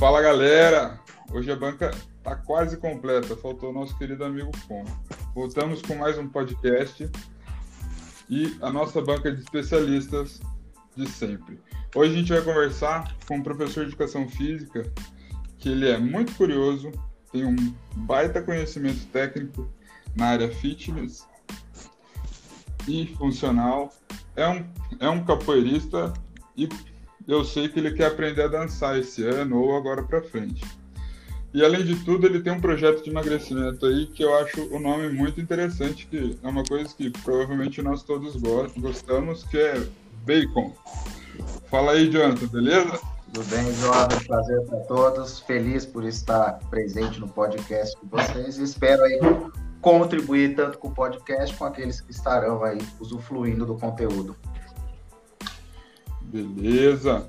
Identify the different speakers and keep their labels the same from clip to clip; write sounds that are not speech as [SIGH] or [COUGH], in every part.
Speaker 1: Fala galera! Hoje a banca está quase completa, faltou o nosso querido amigo Fon. Voltamos com mais um podcast e a nossa banca de especialistas de sempre. Hoje a gente vai conversar com um professor de educação física que ele é muito curioso, tem um baita conhecimento técnico na área fitness e funcional, é um, é um capoeirista e eu sei que ele quer aprender a dançar esse ano ou agora para frente. E além de tudo, ele tem um projeto de emagrecimento aí que eu acho o nome muito interessante, que é uma coisa que provavelmente nós todos gostamos, que é bacon. Fala aí, Jonathan, beleza?
Speaker 2: Tudo bem, Jordan? Prazer para todos. Feliz por estar presente no podcast de vocês e espero aí contribuir tanto com o podcast com aqueles que estarão aí usufruindo do conteúdo.
Speaker 1: Beleza.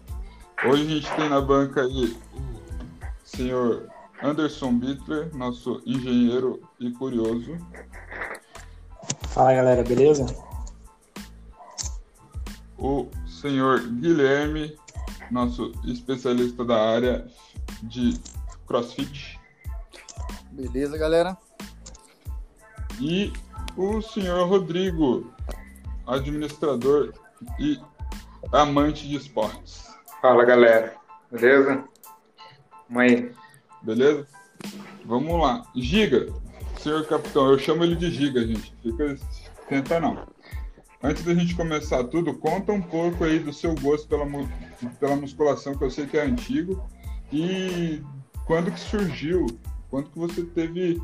Speaker 1: Hoje a gente tem na banca aí o senhor Anderson Bittler, nosso engenheiro e curioso.
Speaker 3: Fala galera, beleza?
Speaker 1: O senhor Guilherme, nosso especialista da área de CrossFit.
Speaker 4: Beleza, galera?
Speaker 1: E o senhor Rodrigo, administrador e amante de esportes.
Speaker 5: Fala galera, beleza?
Speaker 1: Mãe. Beleza? Vamos lá. Giga, senhor capitão, eu chamo ele de Giga, gente. Fica. Tenta não. Antes da gente começar tudo, conta um pouco aí do seu gosto pela, pela musculação, que eu sei que é antigo. E quando que surgiu? Quando que você teve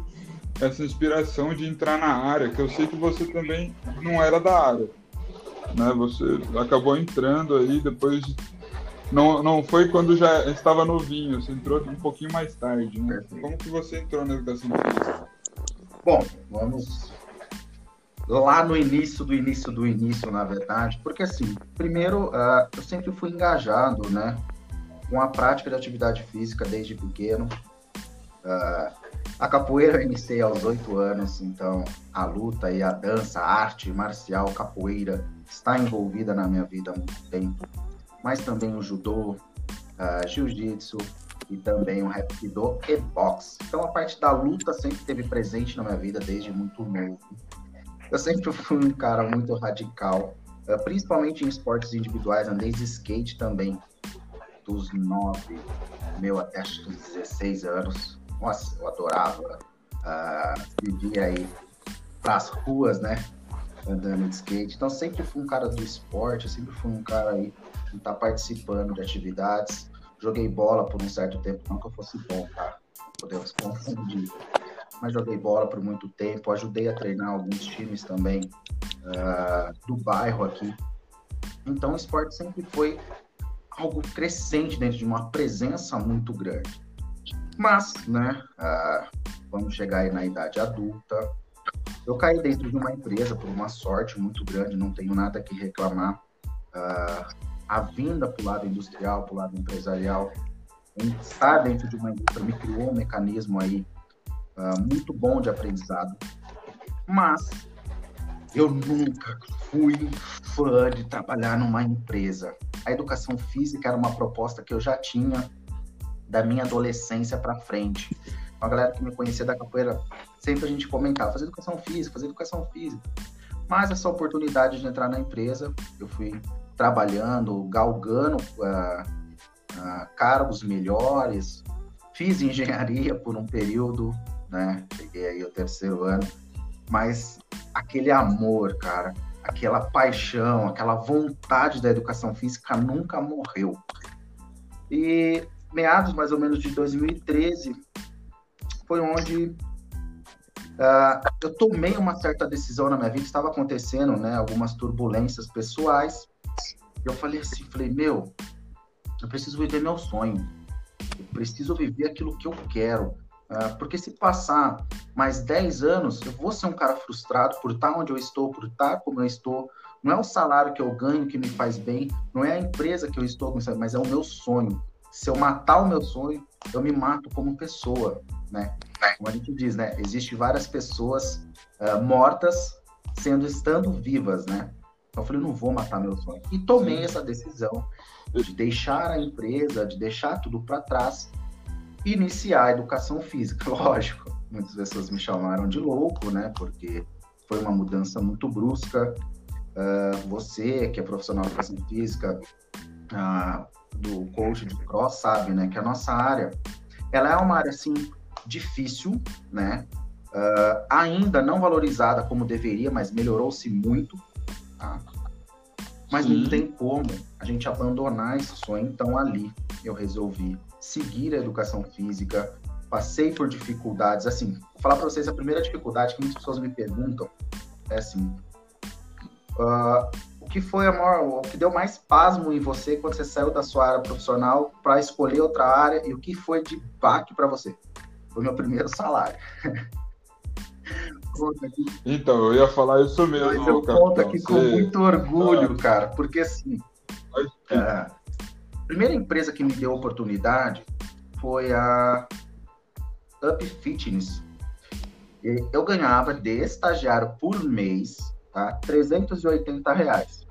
Speaker 1: essa inspiração de entrar na área? Que eu sei que você também não era da área né? Você acabou entrando aí depois. Não, não foi quando já estava novinho, você entrou um pouquinho mais tarde, né? Como que você entrou na educação física?
Speaker 2: Bom, vamos lá no início do início do início, na verdade, porque assim, primeiro, uh, eu sempre fui engajado, né, com a prática de atividade física desde pequeno. Uh, a capoeira eu iniciei aos oito anos, então a luta e a dança, a arte marcial, capoeira, está envolvida na minha vida há muito tempo, mas também o judô, uh, jiu-jitsu e também o rapido e boxe. Então a parte da luta sempre esteve presente na minha vida desde muito novo. Eu sempre fui um cara muito radical, uh, principalmente em esportes individuais, andei de skate também, dos 9, meu até acho que 16 anos. Nossa, eu adorava. Uh, aí pras ruas, né? Andando de skate. Então sempre fui um cara do esporte, sempre fui um cara aí que tá participando de atividades. Joguei bola por um certo tempo, não que eu fosse bom, tá? Podemos confundir. Mas joguei bola por muito tempo, ajudei a treinar alguns times também uh, do bairro aqui. Então o esporte sempre foi algo crescente dentro de uma presença muito grande. Mas, né, uh, vamos chegar aí na idade adulta, eu caí dentro de uma empresa por uma sorte muito grande, não tenho nada que reclamar. Uh, a vinda para o lado industrial, para o lado empresarial, estar dentro de uma indústria me criou um mecanismo aí uh, muito bom de aprendizado. Mas eu nunca fui fã de trabalhar numa empresa. A educação física era uma proposta que eu já tinha da minha adolescência para frente a galera que me conhecia da capoeira, sempre a gente comentava, fazer educação física, fazer educação física. Mas essa oportunidade de entrar na empresa, eu fui trabalhando, galgando uh, uh, cargos melhores, fiz engenharia por um período, né? Cheguei aí o terceiro ano, mas aquele amor, cara, aquela paixão, aquela vontade da educação física nunca morreu. E meados mais ou menos de 2013, foi onde uh, eu tomei uma certa decisão na minha vida, estava acontecendo, né, algumas turbulências pessoais. Eu falei assim, falei, meu, eu preciso viver meu sonho. Eu preciso viver aquilo que eu quero. Uh, porque se passar mais 10 anos, eu vou ser um cara frustrado por estar onde eu estou, por estar como eu estou. Não é o salário que eu ganho que me faz bem, não é a empresa que eu estou, mas é o meu sonho. Se eu matar o meu sonho, eu me mato como pessoa né? Como a gente diz, né? Existem várias pessoas uh, mortas sendo estando vivas, né? Então eu falei, não vou matar meu sonho. E tomei essa decisão de deixar a empresa, de deixar tudo para trás iniciar a educação física. [LAUGHS] Lógico, muitas pessoas me chamaram de louco, né? Porque foi uma mudança muito brusca. Uh, você, que é profissional de educação física, uh, do coach de cross, sabe, né? Que a nossa área, ela é uma área, assim, difícil, né? Uh, ainda não valorizada como deveria, mas melhorou-se muito. Tá? Mas Sim. não tem como a gente abandonar esse sonho. Então, ali eu resolvi seguir a educação física. Passei por dificuldades. Assim, vou falar para vocês a primeira dificuldade que muitas pessoas me perguntam é assim: uh, o que foi a maior, o que deu mais pasmo em você quando você saiu da sua área profissional para escolher outra área e o que foi de baque para você? Foi meu primeiro salário.
Speaker 1: Então, eu ia falar isso mesmo.
Speaker 2: Mas eu capitão. conto aqui com Você... muito orgulho, ah. cara, porque assim. É, a primeira empresa que me deu oportunidade foi a Up Fitness. Eu ganhava de estagiário por mês, tá? 380 reais.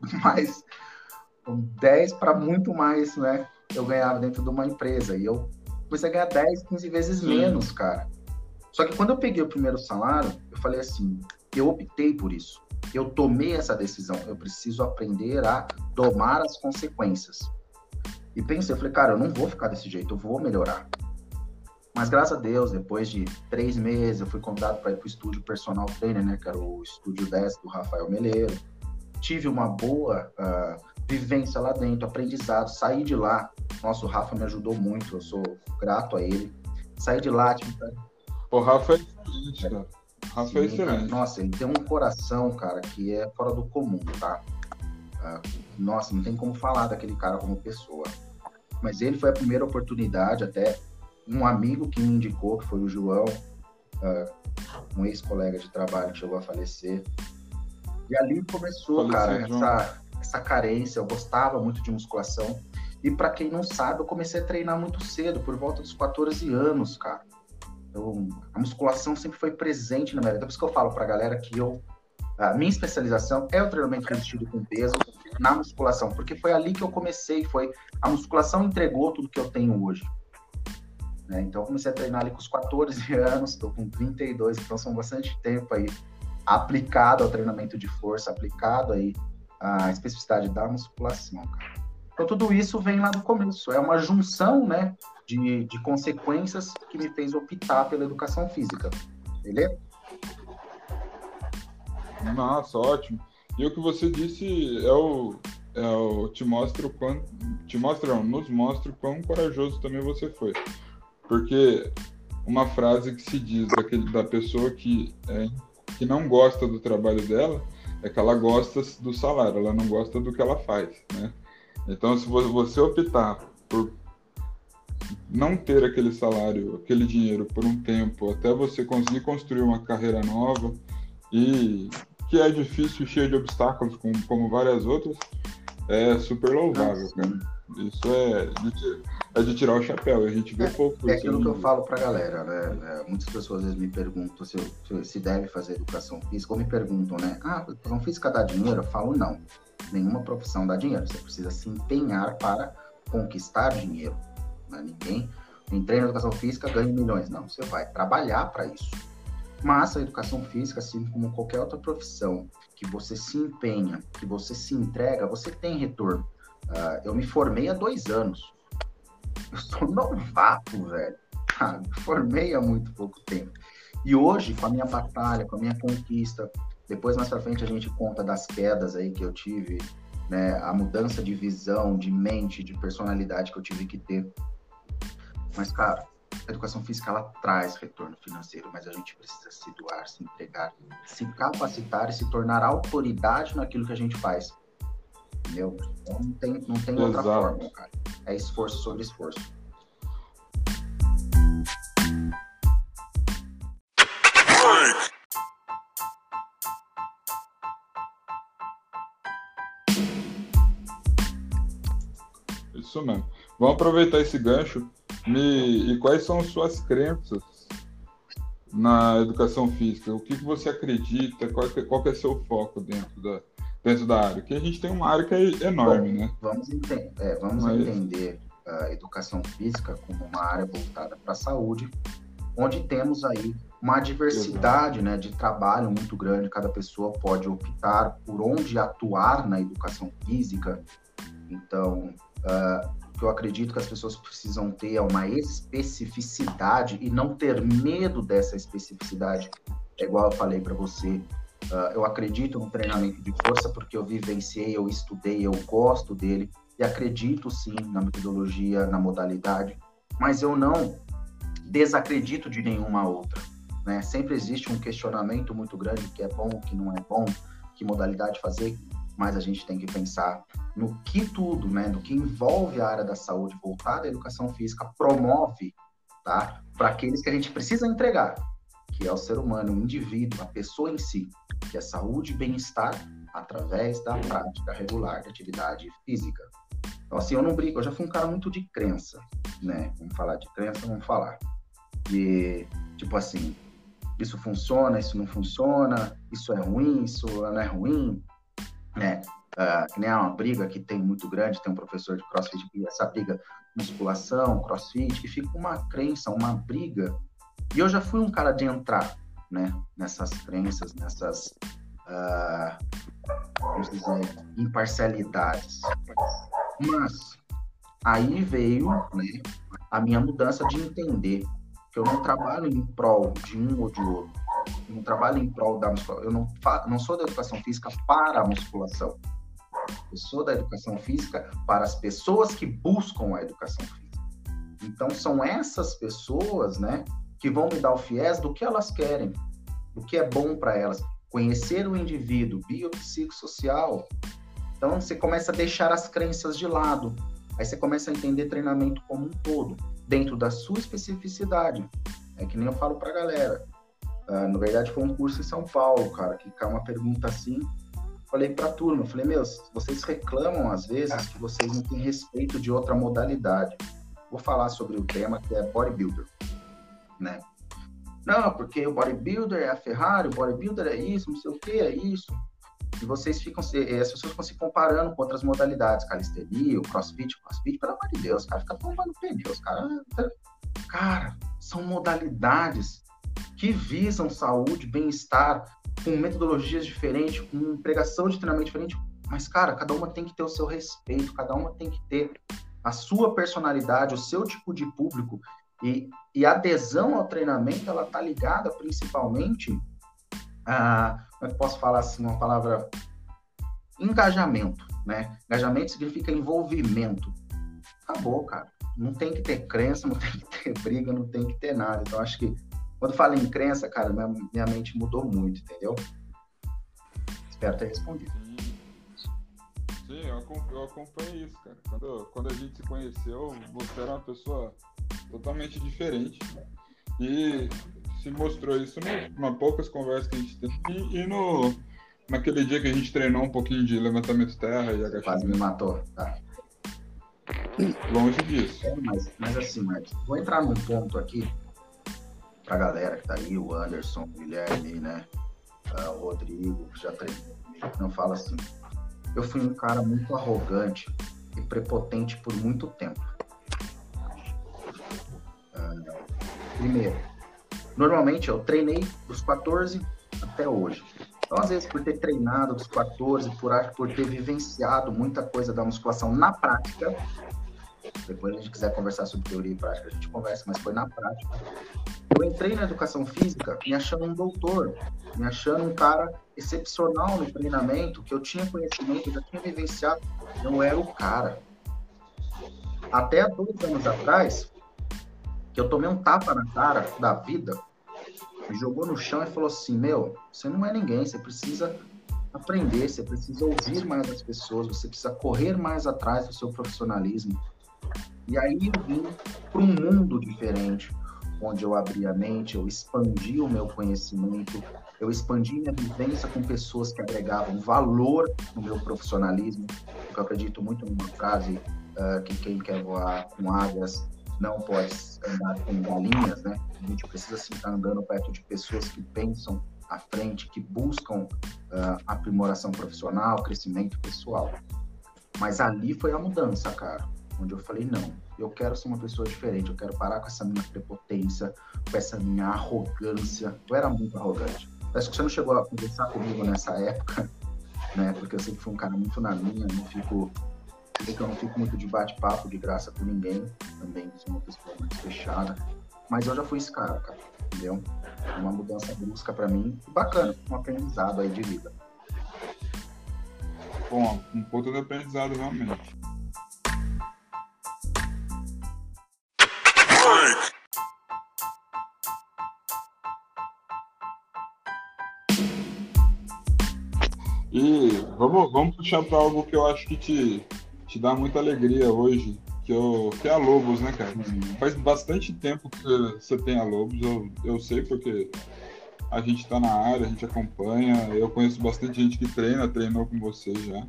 Speaker 2: [LAUGHS] Mas 10 para muito mais, né? Eu ganhava dentro de uma empresa. E eu comecei a ganhar 10, 15 vezes Sim. menos, cara. Só que quando eu peguei o primeiro salário, eu falei assim: eu optei por isso. Eu tomei essa decisão. Eu preciso aprender a tomar as consequências. E pensei, eu falei, cara, eu não vou ficar desse jeito, eu vou melhorar. Mas graças a Deus, depois de três meses, eu fui convidado para ir para o estúdio Personal Trainer, né? Que era o estúdio 10 do Rafael Meleiro. Tive uma boa uh, vivência lá dentro, aprendizado. Saí de lá. Nossa, o Rafa me ajudou muito, eu sou grato a ele. Saí de lá, tive
Speaker 1: o Rafa é excelente, cara. Rafa é Sim, é excelente.
Speaker 2: Nossa, ele tem um coração, cara, que é fora do comum, tá? Ah, nossa, não tem como falar daquele cara como pessoa. Mas ele foi a primeira oportunidade, até um amigo que me indicou, que foi o João, uh, um ex-colega de trabalho que chegou a falecer. E ali começou, Faleceu, cara, essa, essa carência. Eu gostava muito de musculação. E para quem não sabe, eu comecei a treinar muito cedo, por volta dos 14 anos, cara. Eu, a musculação sempre foi presente na minha vida. Por isso que eu falo para a galera que eu, a minha especialização é o treinamento resistido com peso na musculação, porque foi ali que eu comecei. Foi a musculação entregou tudo que eu tenho hoje. Né? Então, eu comecei a treinar ali com os 14 [LAUGHS] anos, estou com 32, então são bastante tempo aí aplicado ao treinamento de força, aplicado aí à especificidade da musculação, cara. Então, tudo isso vem lá do começo. É uma junção, né, de, de consequências que me fez optar pela educação física. Beleza?
Speaker 1: Nossa, ótimo. E o que você disse é o, é o te mostra o quanto te mostra, não, nos mostra o quão corajoso também você foi. Porque uma frase que se diz daquele, da pessoa que, é, que não gosta do trabalho dela é que ela gosta do salário, ela não gosta do que ela faz, né? Então, se você optar por não ter aquele salário, aquele dinheiro por um tempo, até você conseguir construir uma carreira nova e que é difícil, cheio de obstáculos, como, como várias outras, é super louvável, cara. Isso é de, é de tirar o chapéu, a gente vê
Speaker 2: é,
Speaker 1: pouco.
Speaker 2: É aquilo que eu falo pra galera, né? É, muitas pessoas às vezes me perguntam se, eu, se deve fazer educação física, ou me perguntam, né? Ah, educação física dá dinheiro? Eu falo, não. Nenhuma profissão dá dinheiro. Você precisa se empenhar para conquistar dinheiro. Né? Ninguém em treino de educação física ganha milhões. Não, você vai trabalhar para isso. Mas a educação física, assim como qualquer outra profissão, que você se empenha, que você se entrega, você tem retorno. Uh, eu me formei há dois anos. Eu sou [LAUGHS] novato, velho. Ah, formei há muito pouco tempo. E hoje, com a minha batalha, com a minha conquista, depois mais pra frente a gente conta das quedas aí que eu tive, né? A mudança de visão, de mente, de personalidade que eu tive que ter mas, cara, a educação física ela traz retorno financeiro, mas a gente precisa se doar, se entregar, se capacitar e se tornar autoridade naquilo que a gente faz. Entendeu? Então não tem, não tem outra forma, cara. É esforço sobre esforço.
Speaker 1: Isso mesmo. Vamos aproveitar esse gancho me... E quais são suas crenças na educação física? O que, que você acredita? Qual, que, qual que é seu foco dentro da, dentro da área? Porque a gente tem uma área que é enorme,
Speaker 2: Bom,
Speaker 1: né?
Speaker 2: Vamos, é, vamos Mas... entender uh, educação física como uma área voltada para a saúde, onde temos aí uma diversidade né, de trabalho muito grande, cada pessoa pode optar por onde atuar na educação física. Então, uh, o que eu acredito que as pessoas precisam ter é uma especificidade e não ter medo dessa especificidade. É igual eu falei para você, uh, eu acredito no treinamento de força porque eu vivenciei, eu estudei, eu gosto dele e acredito sim na metodologia, na modalidade, mas eu não desacredito de nenhuma outra. Né? Sempre existe um questionamento muito grande que é bom, que não é bom, que modalidade fazer, mas a gente tem que pensar no que tudo, né, no que envolve a área da saúde voltada à educação física promove, tá? Para aqueles que a gente precisa entregar, que é o ser humano, o indivíduo, a pessoa em si, que é saúde e bem-estar através da prática regular de atividade física. Então, assim, eu não brigo, eu já fui um cara muito de crença, né? Vamos falar de crença, vamos falar. De, tipo assim, isso funciona, isso não funciona, isso é ruim, isso não é ruim, né? Uh, que nem uma briga que tem muito grande, tem um professor de crossfit, essa briga musculação, crossfit, que fica uma crença, uma briga. E eu já fui um cara de entrar, né, nessas crenças, nessas, uh, vamos dizer, imparcialidades. Mas aí veio, né, a minha mudança de entender que eu não trabalho em prol de um ou de outro. Eu não trabalho em prol da musculação. Eu não, não sou da educação física para a musculação. Eu sou da educação física para as pessoas que buscam a educação física. Então, são essas pessoas, né, que vão me dar o fiéis do que elas querem, do que é bom para elas. Conhecer o indivíduo biopsicossocial. Então, você começa a deixar as crenças de lado. Aí você começa a entender treinamento como um todo dentro da sua especificidade. É que nem eu falo pra galera. Uh, na verdade, foi um curso em São Paulo, cara, que caiu uma pergunta assim. Falei pra turma, falei, meus, vocês reclamam às vezes que vocês não têm respeito de outra modalidade. Vou falar sobre o tema que é bodybuilder, né? Não, porque o bodybuilder é a Ferrari, o bodybuilder é isso, não sei o que, é isso. E vocês ficam, eh, as pessoas ficam se comparando com outras modalidades, calistenia, o crossfit, o crossfit, pelo amor de Deus, cara, fica tombando pneus, cara. Cara, são modalidades que visam saúde, bem-estar, com metodologias diferentes, com pregação de treinamento diferente, mas, cara, cada uma tem que ter o seu respeito, cada uma tem que ter a sua personalidade, o seu tipo de público, e, e a adesão ao treinamento, ela tá ligada principalmente a como é que posso falar assim, uma palavra engajamento, né? Engajamento significa envolvimento. Acabou, cara. Não tem que ter crença, não tem que ter briga, não tem que ter nada. Então, acho que quando falo em crença, cara, minha, minha mente mudou muito, entendeu? Espero ter respondido.
Speaker 1: Sim, eu acompanhei isso, cara. Quando, quando a gente se conheceu, você era uma pessoa totalmente diferente. E se mostrou isso numa poucas conversas que a gente teve e, e, no, naquele dia que a gente treinou um pouquinho de levantamento terra e agachamento.
Speaker 2: Quase me matou, tá.
Speaker 1: Longe disso.
Speaker 2: É, mas, mas assim, Marcos, vou entrar num ponto aqui pra galera que tá aí, o Anderson, o Guilherme, né? Uh, o Rodrigo, que já treinou. Não fala assim. Eu fui um cara muito arrogante e prepotente por muito tempo. Uh, primeiro, Normalmente eu treinei dos 14 até hoje. Então, às vezes, por ter treinado dos 14, por, por ter vivenciado muita coisa da musculação na prática, depois a gente quiser conversar sobre teoria e prática, a gente conversa, mas foi na prática. Eu entrei na educação física me achando um doutor, me achando um cara excepcional no treinamento, que eu tinha conhecimento, já tinha vivenciado, eu era o cara. Até dois anos atrás, que eu tomei um tapa na cara da vida, me jogou no chão e falou assim: Meu, você não é ninguém, você precisa aprender, você precisa ouvir mais as pessoas, você precisa correr mais atrás do seu profissionalismo. E aí eu vim para um mundo diferente, onde eu abri a mente, eu expandi o meu conhecimento, eu expandi minha vivência com pessoas que agregavam valor no meu profissionalismo. Eu acredito muito numa frase uh, que quem quer voar com águas não pode andar com galinhas, né? A gente precisa sim estar andando perto de pessoas que pensam à frente, que buscam uh, aprimoração profissional, crescimento pessoal. Mas ali foi a mudança, cara, onde eu falei não, eu quero ser uma pessoa diferente, eu quero parar com essa minha prepotência, com essa minha arrogância. Eu era muito arrogante. Acho que você não chegou a conversar comigo nessa época, [LAUGHS] né? Porque eu sempre fui um cara muito na minha, não fico. Eu não fico muito de bate-papo de graça com ninguém. Também sou uma pessoa mais fechada. Mas eu já fui esse cara, cara. Entendeu? Uma mudança brusca para mim. Bacana, um aprendizado aí de vida.
Speaker 1: Bom, um ponto de aprendizado realmente. E vamos, vamos puxar para algo que eu acho que te, te dá muita alegria hoje, que, eu, que é a Lobos, né, cara? Uhum. Faz bastante tempo que você tem a Lobos, eu, eu sei porque a gente está na área, a gente acompanha, eu conheço bastante gente que treina, treinou com você já.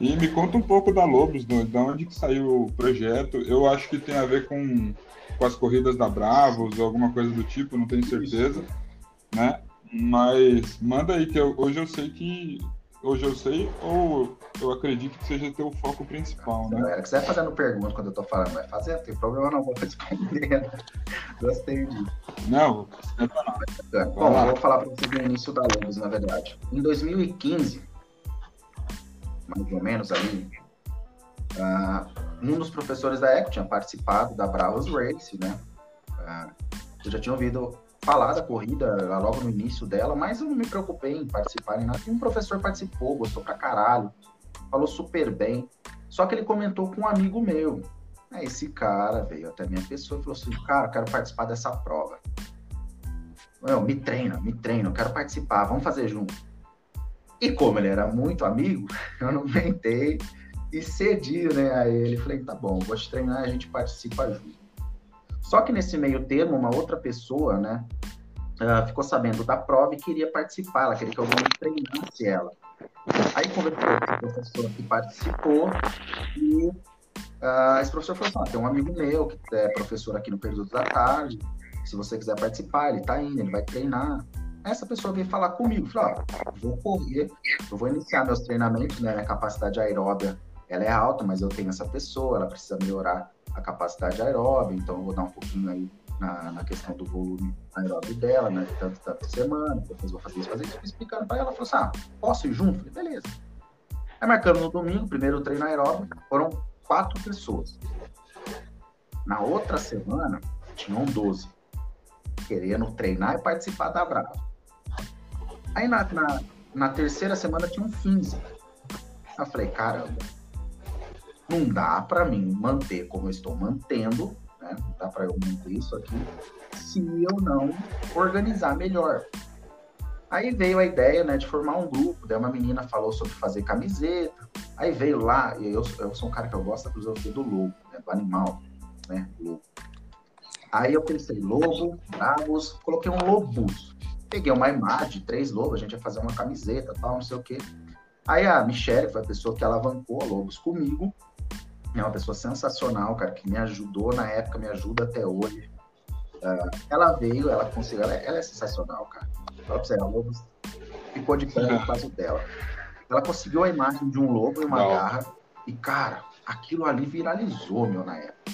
Speaker 1: E me conta um pouco da Lobos, de onde que saiu o projeto. Eu acho que tem a ver com, com as corridas da Bravos, alguma coisa do tipo, não tenho certeza, né? Mas manda aí, que eu, hoje eu sei que hoje eu sei ou eu acredito que seja teu foco principal, né?
Speaker 2: Galera, que você vai fazendo pergunta quando eu tô falando, vai fazer, não tem problema não, vou responder. Gostei disso.
Speaker 1: Não,
Speaker 2: não. Bom, eu vou falar para você do início da Lobos, na verdade. Em 2015, mais ou menos ali, uh, um dos professores da ECO tinha participado da Bravos Race, né? Uh, eu já tinha ouvido falar da corrida logo no início dela, mas eu não me preocupei em participar nem nada. Um professor participou, gostou pra caralho, falou super bem. Só que ele comentou com um amigo meu. esse cara veio até minha pessoa e falou assim: Cara, quero participar dessa prova. Me treina, me treina, eu quero participar, vamos fazer junto. E como ele era muito amigo, [LAUGHS] eu não mentei e cedi, né, a ele. Falei: Tá bom, vou te treinar, a gente participa junto. Só que nesse meio termo, uma outra pessoa, né, uh, ficou sabendo da prova e queria participar, ela queria que alguém treinasse ela. Aí conversou com esse professor que participou e uh, esse professor falou assim, ah, tem um amigo meu que é professor aqui no período da tarde, se você quiser participar, ele está indo, ele vai treinar. Essa pessoa veio falar comigo, falou, ó, vou correr, eu vou iniciar meus treinamentos, né, minha capacidade aeróbia, ela é alta, mas eu tenho essa pessoa, ela precisa melhorar a capacidade aeróbica, então eu vou dar um pouquinho aí na, na questão do volume aeróbico dela, né? Tanto, por semana, depois vou fazer isso, fazer isso, explicando para ela, ela falou assim, ah, posso ir junto? Falei, beleza. Aí marcando no domingo, primeiro treino aeróbico, foram quatro pessoas. Na outra semana, tinham 12, querendo treinar e participar da Brava. Aí na, na, na terceira semana tinham 15. Eu falei, caramba, não dá para mim manter como eu estou mantendo, né? não dá para eu manter isso aqui, se eu não organizar melhor. Aí veio a ideia né, de formar um grupo, daí uma menina falou sobre fazer camiseta, aí veio lá, e eu, eu sou um cara que eu gosto filosofia do lobo, né, do animal, né, lobo. Aí eu pensei, lobo, bravos, coloquei um lobus. Peguei uma imagem, três lobos, a gente ia fazer uma camiseta, tal, não sei o quê. Aí a Michelle, foi a pessoa que alavancou a Lobos comigo, é uma pessoa sensacional, cara, que me ajudou na época, me ajuda até hoje. Uh, ela veio, ela conseguiu, ela, é, ela é sensacional, cara. Fala pra você, a lobo ficou de pé no caso dela. Ela conseguiu a imagem de um lobo e uma Não. garra, e, cara, aquilo ali viralizou, meu, na época.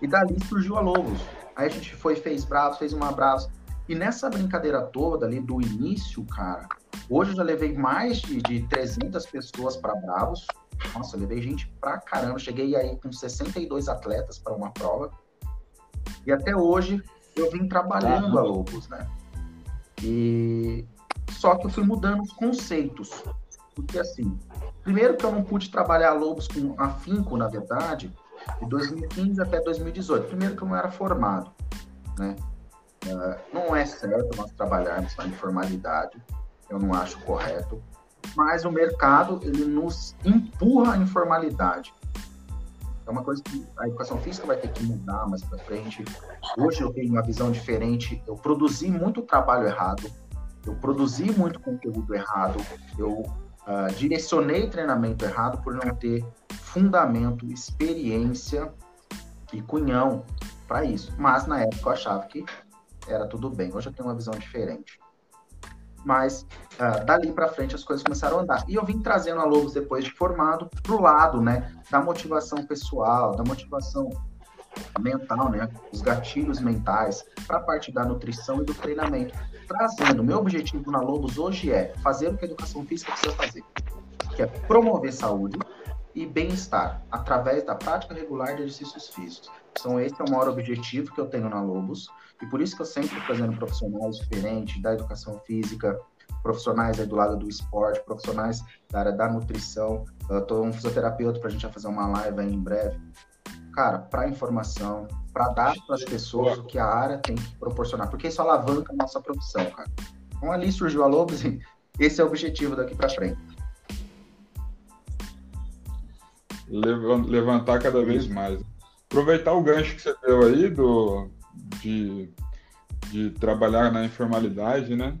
Speaker 2: E dali surgiu a Lobos. Aí a gente foi, fez braço, fez um abraço. E nessa brincadeira toda ali do início, cara, hoje eu já levei mais de, de 300 pessoas para Bravos, nossa, eu levei gente pra caramba. Cheguei aí com 62 atletas para uma prova. E até hoje eu vim trabalhando a Lobos, né? E só que eu fui mudando os conceitos. Porque assim, primeiro que eu não pude trabalhar Lobos com afinco, na verdade, de 2015 até 2018. Primeiro que eu não era formado, né? Uh, não é certo nós trabalharmos na informalidade, eu não acho correto mas o mercado ele nos empurra à informalidade. É uma coisa que a educação física vai ter que mudar mais para frente. Hoje eu tenho uma visão diferente. Eu produzi muito trabalho errado, eu produzi muito conteúdo errado, eu uh, direcionei treinamento errado por não ter fundamento, experiência e cunhão para isso. Mas na época eu achava que era tudo bem. Hoje eu tenho uma visão diferente mas uh, dali para frente as coisas começaram a andar. E eu vim trazendo a Lobos depois de formado para o lado, né, da motivação pessoal, da motivação mental, né? Os gatilhos mentais para a parte da nutrição e do treinamento. Trazendo, meu objetivo na Lobos hoje é fazer o que a educação física precisa fazer, que é promover saúde e bem-estar através da prática regular de exercícios físicos. Então, esse é o maior objetivo que eu tenho na Lobos, e por isso que eu sempre estou fazendo profissionais diferentes da educação física, profissionais aí do lado do esporte, profissionais da área da nutrição. Eu tô um fisioterapeuta para a gente fazer uma live aí em breve. Cara, para informação, para dar para as pessoas o que a área tem que proporcionar, porque isso alavanca a nossa profissão, cara. Então ali surgiu a Lobos [LAUGHS] esse é o objetivo daqui para frente.
Speaker 1: Levantar cada vez mais. Aproveitar o gancho que você deu aí do, de, de trabalhar na informalidade, né?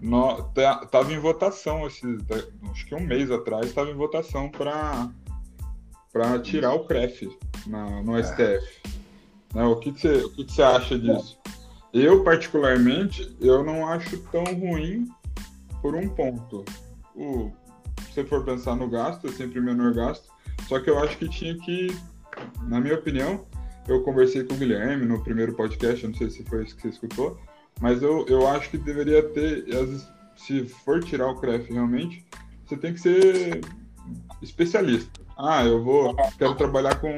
Speaker 1: No, tá, tava em votação, esse, acho que um mês atrás, estava em votação para para tirar o CREF na, no STF. É. Né, o que, você, o que, você acha disso? Eu, particularmente, eu não acho tão ruim por um ponto. O, se você for pensar no gasto, é sempre menor gasto. Só que eu acho que tinha que, na minha opinião, eu conversei com o Guilherme no primeiro podcast, não sei se foi isso que você escutou, mas eu, eu acho que deveria ter, se for tirar o CREF realmente, você tem que ser especialista. Ah, eu vou, quero trabalhar com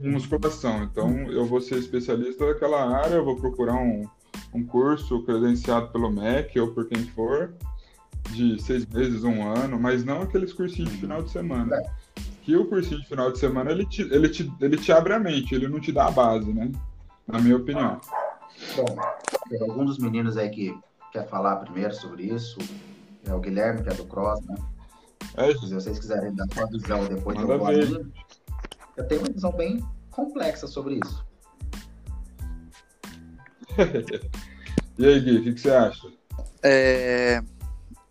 Speaker 1: musculação, então eu vou ser especialista daquela área, eu vou procurar um, um curso credenciado pelo MEC ou por quem for, de seis meses, um ano, mas não aqueles cursinhos de final de semana. Que o cursinho de final de semana ele te, ele, te, ele te abre a mente, ele não te dá a base, né? Na minha opinião.
Speaker 2: Bom, tem alguns dos meninos aí que quer falar primeiro sobre isso. É o Guilherme, que é do Cross, né? É. Se vocês quiserem dar uma visão depois Manda eu vou ver. Eu tenho uma visão bem complexa sobre isso. [LAUGHS]
Speaker 1: e aí, Gui, o que, que você acha?
Speaker 4: É,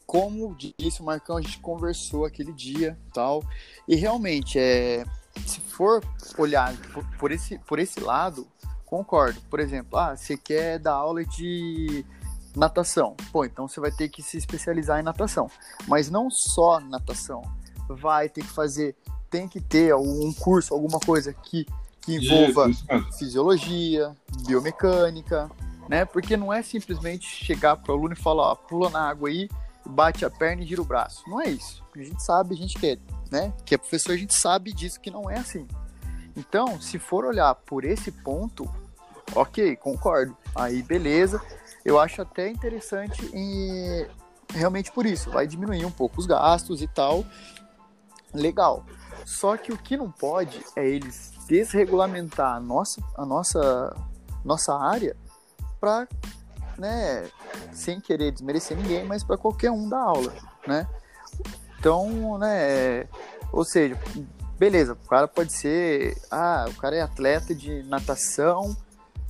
Speaker 4: como disse o Marcão, a gente conversou aquele dia tal. E realmente, é, se for olhar por, por, esse, por esse lado, concordo. Por exemplo, ah, você quer dar aula de natação. Pô, então você vai ter que se especializar em natação. Mas não só natação. Vai ter que fazer, tem que ter um curso, alguma coisa que, que envolva fisiologia, biomecânica, né? Porque não é simplesmente chegar para o aluno e falar, ó, pula na água aí, bate a perna e gira o braço. Não é isso. A gente sabe, a gente quer, né? Que é professor, a gente sabe disso que não é assim. Então, se for olhar por esse ponto, ok, concordo. Aí, beleza. Eu acho até interessante em realmente por isso, vai diminuir um pouco os gastos e tal. Legal. Só que o que não pode é eles desregulamentar a nossa, a nossa, nossa área para, né, sem querer desmerecer ninguém, mas para qualquer um da aula, né? Então, né, ou seja, beleza, o cara pode ser, ah, o cara é atleta de natação,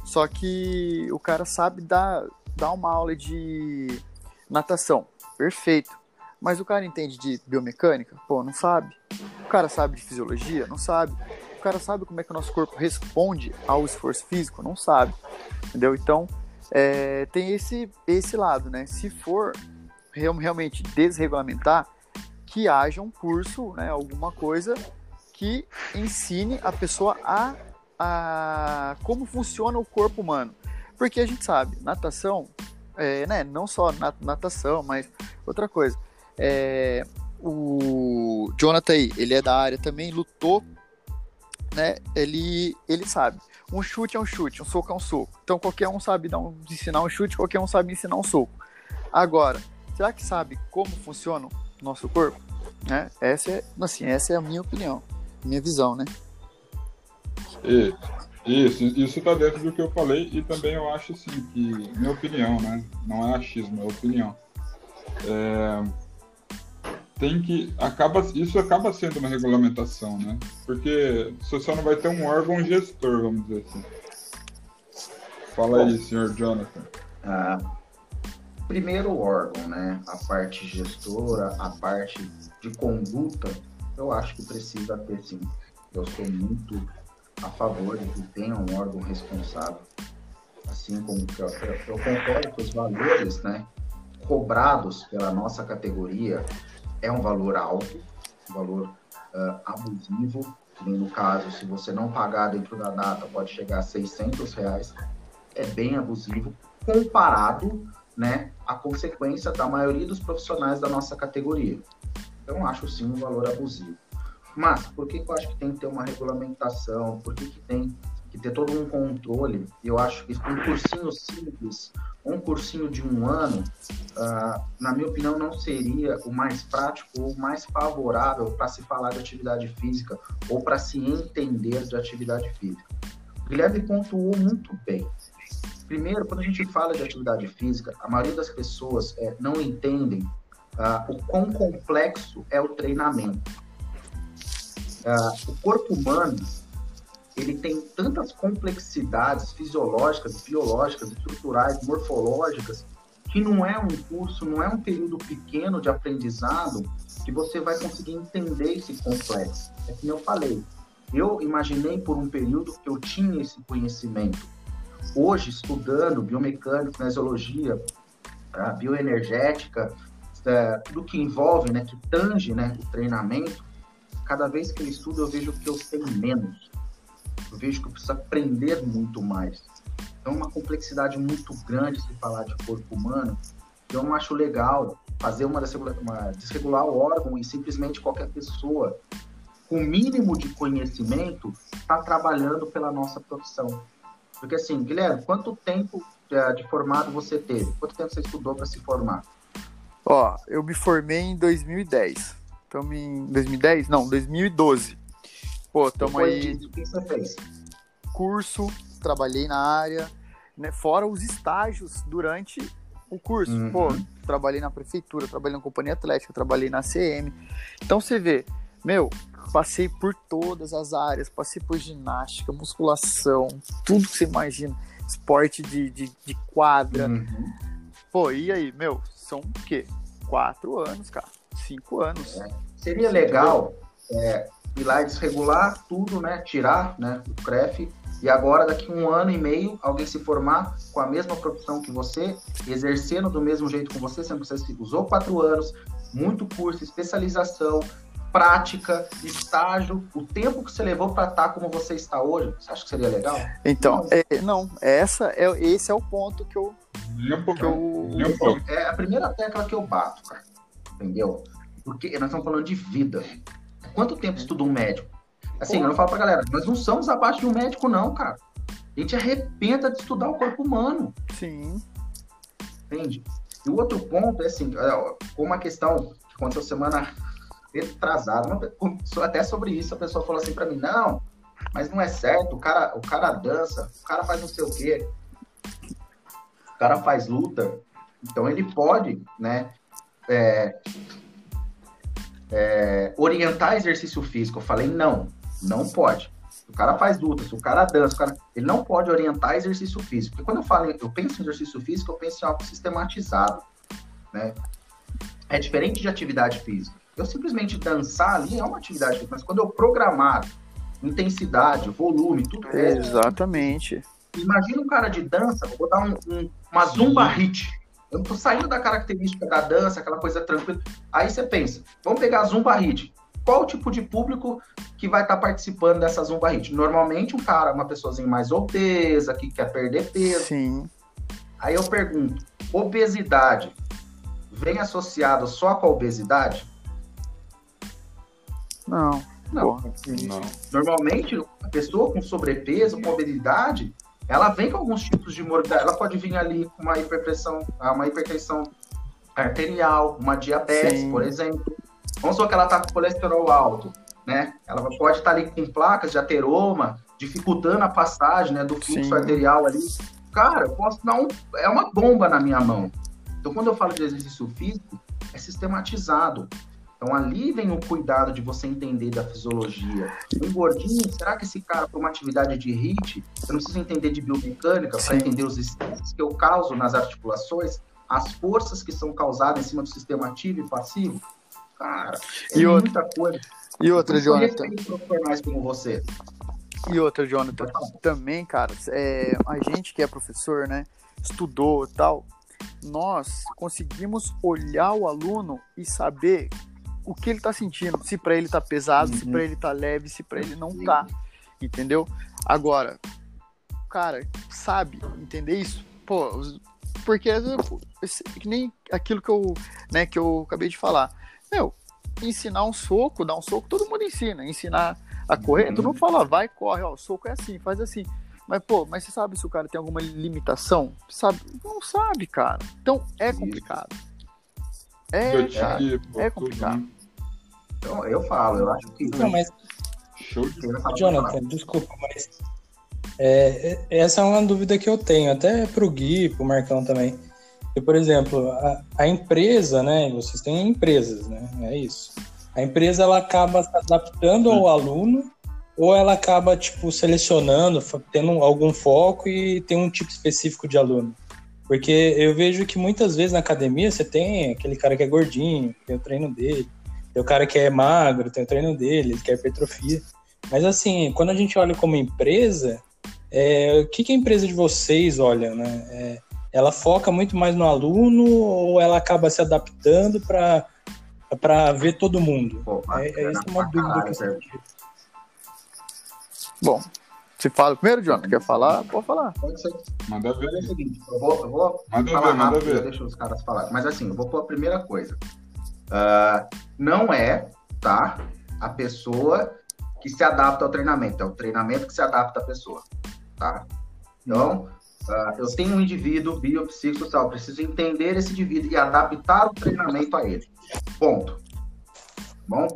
Speaker 4: só que o cara sabe dar, dar uma aula de natação, perfeito. Mas o cara entende de biomecânica? Pô, não sabe. O cara sabe de fisiologia? Não sabe. O cara sabe como é que o nosso corpo responde ao esforço físico? Não sabe. Entendeu? Então, é, tem esse, esse lado, né? Se for realmente desregulamentar, que haja um curso, né, alguma coisa que ensine a pessoa a, a como funciona o corpo humano. Porque a gente sabe, natação, é, né, não só natação, mas outra coisa. É, o Jonathan aí, ele é da área também, lutou, né? Ele, ele sabe. Um chute é um chute, um soco é um soco. Então qualquer um sabe dar um, ensinar um chute, qualquer um sabe ensinar um soco. Agora, será que sabe como funciona o nosso corpo? Né? Essa é, assim, essa é a minha opinião, minha visão, né?
Speaker 1: Isso, isso está dentro do que eu falei e também eu acho assim que, minha opinião, né? Não é achismo, é opinião. É, tem que acaba isso acaba sendo uma regulamentação, né? Porque você só não vai ter um órgão gestor, vamos dizer assim. Fala Bom, aí, senhor Jonathan.
Speaker 2: Ah, primeiro órgão, né? A parte gestora, a parte de conduta, eu acho que precisa ter sim. Eu sou muito a favor de que tenha um órgão responsável. Assim como eu, eu concordo que os valores, né? Cobrados pela nossa categoria é um valor alto, um valor uh, abusivo, no caso, se você não pagar dentro da data, pode chegar a 600 reais, é bem abusivo, comparado né, à consequência da maioria dos profissionais da nossa categoria. Então, acho sim um valor abusivo. Mas, por que, que eu acho que tem que ter uma regulamentação? Por que, que tem ter todo um controle? Eu acho que um cursinho simples, um cursinho de um ano, uh, na minha opinião, não seria o mais prático ou o mais favorável para se falar de atividade física ou para se entender de atividade física. O Guilherme pontuou muito bem. Primeiro, quando a gente fala de atividade física, a maioria das pessoas é, não entendem uh, o quão complexo é o treinamento. Uh, o corpo humano ele tem tantas complexidades fisiológicas, biológicas, estruturais, morfológicas, que não é um curso, não é um período pequeno de aprendizado que você vai conseguir entender esse complexo. É como eu falei, eu imaginei por um período que eu tinha esse conhecimento. Hoje, estudando biomecânica, kinesiologia, bioenergética, é, tudo que envolve, né, que tange né, o treinamento, cada vez que eu estudo eu vejo que eu sei menos vejo que preciso aprender muito mais. Então, é uma complexidade muito grande se falar de corpo humano. Então, eu não acho legal fazer uma, uma desregular o órgão e simplesmente qualquer pessoa com mínimo de conhecimento está trabalhando pela nossa profissão. Porque assim, Guilherme, quanto tempo é, de formado você teve? Quanto tempo você estudou para se formar?
Speaker 4: Ó, eu me formei em 2010. Então, em 2010? Não, 2012. Pô, tamo aí.
Speaker 2: o que você fez?
Speaker 4: Curso, trabalhei na área, né? Fora os estágios durante o curso. Uhum. Pô, trabalhei na prefeitura, trabalhei na companhia atlética, trabalhei na CM. Então você vê, meu, passei por todas as áreas, passei por ginástica, musculação, tudo que você imagina, esporte de, de, de quadra. Uhum. Pô, e aí, meu, são o quê? Quatro anos, cara. Cinco anos.
Speaker 2: É. Seria legal é, ir lá e desregular tudo, né? Tirar né, o CREF e agora, daqui um ano e meio, alguém se formar com a mesma profissão que você, exercendo do mesmo jeito com você, sendo que você usou quatro anos, muito curso, especialização, prática, estágio, o tempo que você levou para estar como você está hoje, você acha que seria legal?
Speaker 4: Então, não, é, não essa é, esse é o ponto que eu.
Speaker 2: Que eu... É a primeira tecla que eu bato, cara. Entendeu? Porque nós estamos falando de vida. Quanto tempo estuda um médico? Assim, Pô. eu falo pra galera, nós não somos abaixo de um médico, não, cara. A gente arrependa de estudar o corpo humano.
Speaker 4: Sim.
Speaker 2: Entende? E o outro ponto é assim, é, uma questão que aconteceu semana retrasada, até sobre isso, a pessoa falou assim para mim, não, mas não é certo, o cara, o cara dança, o cara faz não sei o quê, o cara faz luta, então ele pode, né, é, é, orientar exercício físico. Eu falei, não, não pode. O cara faz luta, se o cara dança, o cara, ele não pode orientar exercício físico. Porque quando eu falo, eu penso em exercício físico, eu penso em algo sistematizado, né? É diferente de atividade física. Eu simplesmente dançar ali é uma atividade física, mas quando eu programar intensidade, volume, tudo
Speaker 4: é, Exatamente.
Speaker 2: Imagina um cara de dança, vou botar um, um, uma zumba hit eu tô saindo da característica da dança, aquela coisa tranquila. Aí você pensa, vamos pegar a Zumba Hit. Qual o tipo de público que vai estar tá participando dessa Zumba Hit? Normalmente um cara, uma pessoazinha mais obesa, que quer perder peso.
Speaker 4: Sim.
Speaker 2: Aí eu pergunto, obesidade vem associado só com a obesidade?
Speaker 4: Não.
Speaker 2: Não. não. Normalmente, a pessoa com sobrepeso, com obesidade, ela vem com alguns tipos de morbidade. Ela pode vir ali com uma hiperpressão, ah, uma hipertensão arterial, uma diabetes, Sim. por exemplo. Vamos supor que ela está com colesterol alto, né? Ela pode estar tá ali com placas de ateroma, dificultando a passagem né, do fluxo Sim. arterial ali. Cara, eu posso dar um. É uma bomba na minha mão. Então, quando eu falo de exercício físico, é sistematizado. Então ali vem o cuidado de você entender da fisiologia. Um gordinho, será que esse cara, para uma atividade de HIIT, eu não preciso entender de biomecânica para entender os estresses que eu causo nas articulações, as forças que são causadas em cima do sistema ativo e passivo? Cara, é e muita outra, coisa.
Speaker 4: E outra, Jonathan?
Speaker 2: profissionais como você.
Speaker 4: E outra, Jonathan, também, cara, é, a gente que é professor, né, estudou tal, nós conseguimos olhar o aluno e saber o que ele tá sentindo. Se para ele tá pesado,
Speaker 2: Uhum.
Speaker 4: se para ele tá leve, se para ele não tá. Entendeu? Agora, cara, sabe entender isso? Pô, porque que nem aquilo que eu, né, que eu acabei de falar. Meu, ensinar um soco, dar um soco, todo mundo ensina. Ensinar a correr,
Speaker 2: Uhum.
Speaker 4: todo mundo fala, vai, corre, ó, o soco é assim, faz assim. Mas, pô, mas você sabe se o cara tem alguma limitação? Sabe? Não sabe, cara. Então é complicado. É, cara.
Speaker 1: Biotipo,
Speaker 4: é
Speaker 1: tudo,
Speaker 4: complicado.
Speaker 2: Então, eu falo, eu acho que.
Speaker 3: Não, mas,
Speaker 1: Show de
Speaker 3: Jonathan, desculpa, mas é, é- essa é uma dúvida que eu tenho, até pro Gui, pro Marcão também. E, por exemplo, a, a empresa, né? Vocês têm empresas, né? É isso. A empresa ela acaba se adaptando ao aluno ou ela acaba tipo selecionando, tendo algum foco e tem um tipo específico de aluno. Porque eu vejo que muitas vezes na academia você tem aquele cara que é gordinho, tem o treino dele, tem o cara que é magro, tem o treino dele, ele quer hipertrofia. Mas assim, quando a gente olha como empresa, é, o que, que a empresa de vocês olha, né? É, ela foca muito mais no aluno ou ela acaba se adaptando para para ver todo mundo?
Speaker 2: Pô,
Speaker 3: É, é
Speaker 2: bacana
Speaker 3: isso uma
Speaker 2: pra
Speaker 3: dúvida
Speaker 2: caralho,
Speaker 3: que eu tive.
Speaker 4: Bom, você fala primeiro, Jonathan? Quer falar? Pode falar.
Speaker 2: Pode ser.
Speaker 1: Manda ver.
Speaker 2: É o seguinte, eu vou, eu vou
Speaker 1: Manda
Speaker 2: falar
Speaker 1: ver, manda
Speaker 2: rápido,
Speaker 1: ver.
Speaker 2: deixa os caras falar. Mas assim, eu vou pôr a primeira coisa. Ah, não é, tá? A pessoa que se adapta ao treinamento, é o treinamento que se adapta à pessoa, tá? Então, ah, eu tenho um indivíduo biopsicossocial, preciso entender esse indivíduo e adaptar o treinamento a ele. Ponto. Bom?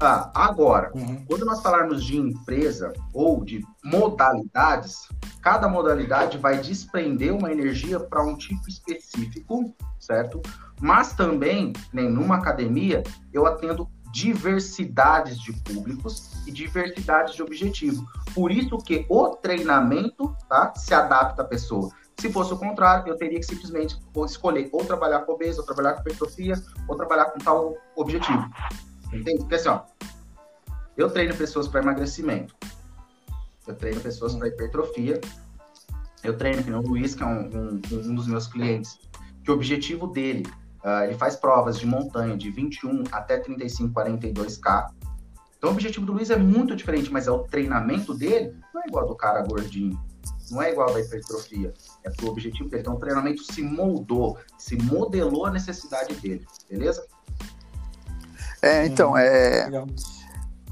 Speaker 2: Ah, agora,
Speaker 3: Uhum.
Speaker 2: quando nós falarmos de empresa ou de modalidades, cada modalidade vai desprender uma energia para um tipo específico, certo? Mas também, nem numa academia, eu atendo diversidades de públicos e diversidades de objetivo. Por isso que o treinamento tá, se adapta à pessoa. Se fosse o contrário, eu teria que simplesmente escolher ou trabalhar com obeso, ou trabalhar com hipertrofia, ou trabalhar com tal objetivo. Entende? Porque assim, ó, eu treino pessoas para emagrecimento. Eu treino pessoas para hipertrofia. Eu treino, que o Luiz, que é um, um, um dos meus clientes, que o objetivo dele, ah, ele faz provas de montanha de 21 até 35, 42K. Então o objetivo do Luiz é muito diferente, mas é o treinamento dele não é igual ao do cara gordinho. Não é igual ao da hipertrofia. É pro objetivo dele. Então o treinamento se moldou, se modelou a necessidade dele. Beleza?
Speaker 4: É, então, é.
Speaker 3: Legal.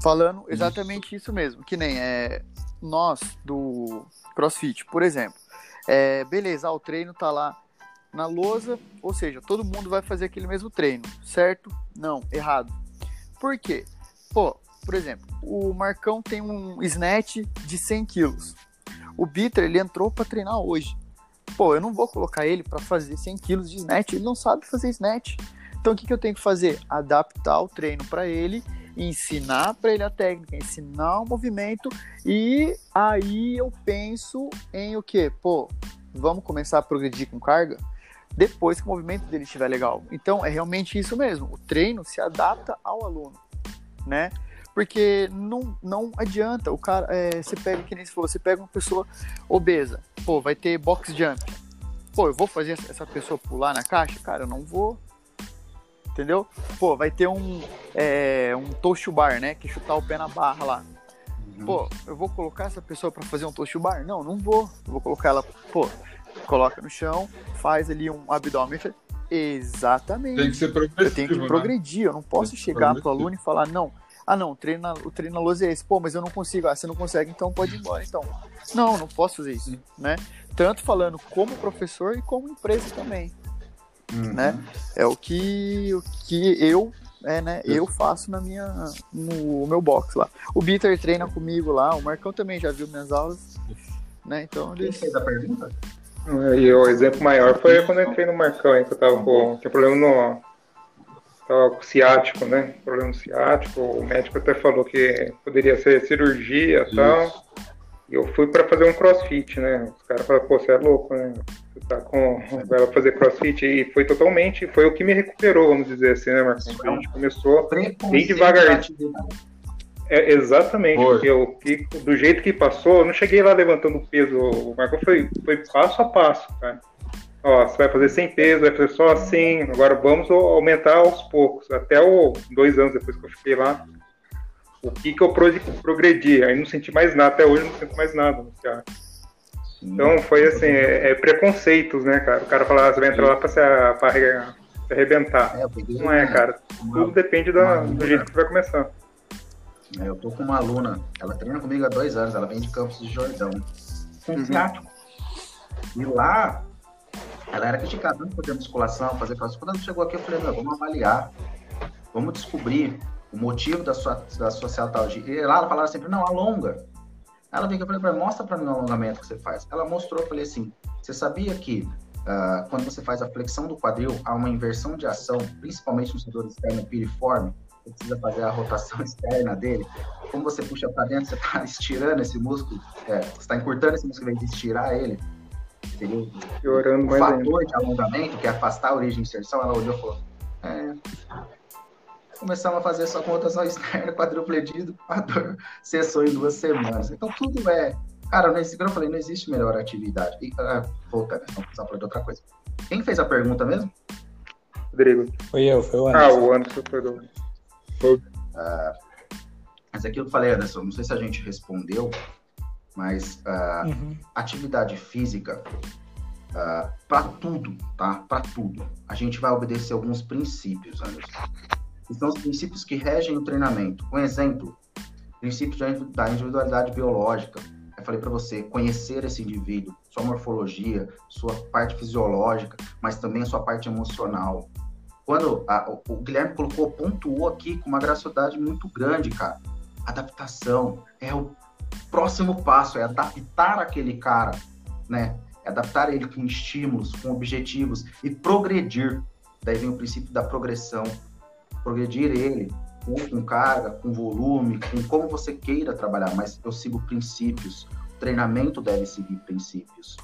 Speaker 4: Falando exatamente isso mesmo, que nem é nós do CrossFit, por exemplo. É, beleza, o treino tá lá na lousa, ou seja, todo mundo vai fazer aquele mesmo treino, certo? Não, errado. Por quê? Pô, por exemplo, o Marcão tem um snatch de 100 quilos. O Bitter, ele entrou para treinar hoje. Pô, eu não vou colocar ele para fazer 100 quilos de snatch, ele não sabe fazer snatch. Então o que, que eu tenho que fazer? Adaptar o treino para ele, ensinar para ele a técnica, ensinar o movimento e aí eu penso em o quê? Pô, vamos começar a progredir com carga depois que o movimento dele estiver legal. Então é realmente isso mesmo. O treino se adapta ao aluno, né? Porque não, não adianta o cara. é, você pega, que nem você falou, você pega uma pessoa obesa, pô, vai ter box jump. Pô, eu vou fazer essa- pessoa pular na caixa? Cara, eu não vou. Entendeu? Pô, vai ter um, é, um toast bar, né? Que é chutar o pé na barra lá. Pô, eu vou colocar essa pessoa pra fazer um toast bar? Não, não vou. Eu vou colocar ela, pô, coloca no chão, faz ali um abdômen. Exatamente.
Speaker 1: Tem que ser progressivo,
Speaker 4: Eu tenho que
Speaker 1: né?
Speaker 4: progredir, eu não posso chegar pro aluno e falar, não, ah não, o treino, na- o treino na lousa é esse, pô, mas eu não consigo, ah, você não consegue, então pode ir embora, então. Não, não posso fazer isso, né? Tanto falando como professor e como empresa também,
Speaker 2: Uhum.
Speaker 4: né? É o que, o que eu, é, né, eu faço na minha, no meu box lá. O Bitter treina comigo lá, o Marcão também já viu minhas aulas, né, então
Speaker 2: Quem
Speaker 4: eles...
Speaker 2: fez a pergunta?
Speaker 5: E o exemplo maior foi quando eu entrei no Marcão, hein, que eu tava com. Tinha problema no. Tava com ciático, né? Problema ciático. O médico até falou que poderia ser cirurgia e tal. E eu fui pra fazer um crossfit, né? Os caras falaram, pô, você é louco, né? Você tá com. Vai fazer crossfit. E foi totalmente. Foi o que me recuperou, vamos dizer assim, né, Marcão? A gente começou
Speaker 2: Preconceito
Speaker 5: devagar. É, exatamente,
Speaker 1: Foi.
Speaker 5: porque eu, que- do jeito que passou, eu não cheguei lá levantando peso, o Marcão foi, foi passo a passo, cara. ó, você vai fazer sem peso, vai fazer só assim, agora vamos aumentar aos poucos. Até o dois anos depois que eu fiquei lá, o que que eu progredi? Aí não senti mais nada, até hoje não sinto mais nada cara. Então foi assim, é, é, preconceitos, né, cara? O cara fala, ah, você vai entrar lá pra se, pra se arrebentar. É, não é, cara. Tudo depende da, do jeito que vai começar.
Speaker 2: É, eu tô com uma aluna, ela treina comigo há dois anos, ela vem de Campos de Jordão, com uhum. E lá, ela era criticada não fazer musculação, fazer crossfit. Quando ela chegou aqui, eu falei, meu, vamos avaliar, vamos descobrir o motivo da sua, da sua cetalgia. E lá ela falava sempre, não, alonga. Ela veio eu falei, mostra para mim o alongamento que você faz. Ela mostrou, eu falei assim, você sabia que uh, quando você faz a flexão do quadril, há uma inversão de ação, principalmente no setor externo piriforme, você precisa fazer a rotação [LAUGHS] externa dele. Como você puxa para dentro, você está [LAUGHS] estirando esse músculo, é, você está encurtando esse músculo em vez de estirar ele. Seria o,
Speaker 5: Piorando
Speaker 2: o fator de alongamento, que é afastar a origem de inserção, ela olhou e falou, é, começamos a fazer só com rotação [LAUGHS] externa, quadrupledido, quadro, sessão em duas semanas. Então tudo é. Cara, nesse eu falei, não existe melhor atividade. E, uh, voltando, não precisava falar de outra coisa. Quem fez a pergunta mesmo?
Speaker 5: Rodrigo.
Speaker 3: Foi eu, foi o
Speaker 5: Anderson. Ah, o Anderson foi do.
Speaker 2: Uh, mas aquilo que eu falei, Anderson, não sei se a gente respondeu, mas uh, uhum. atividade física, uh, para tudo, tá? Para tudo, a gente vai obedecer alguns princípios, Anderson que são os princípios que regem o treinamento. Um exemplo, princípios da individualidade biológica. Eu falei para você, conhecer esse indivíduo, sua morfologia, sua parte fisiológica, mas também a sua parte emocional. Quando a, o, o Guilherme colocou, pontuou aqui com uma graciosidade muito grande, cara. Adaptação é o próximo passo, é adaptar aquele cara, né? É adaptar ele com estímulos, com objetivos e progredir. Daí vem o princípio da progressão, progredir ele com, com carga, com volume, com como você queira trabalhar, mas eu sigo princípios. O treinamento deve seguir princípios,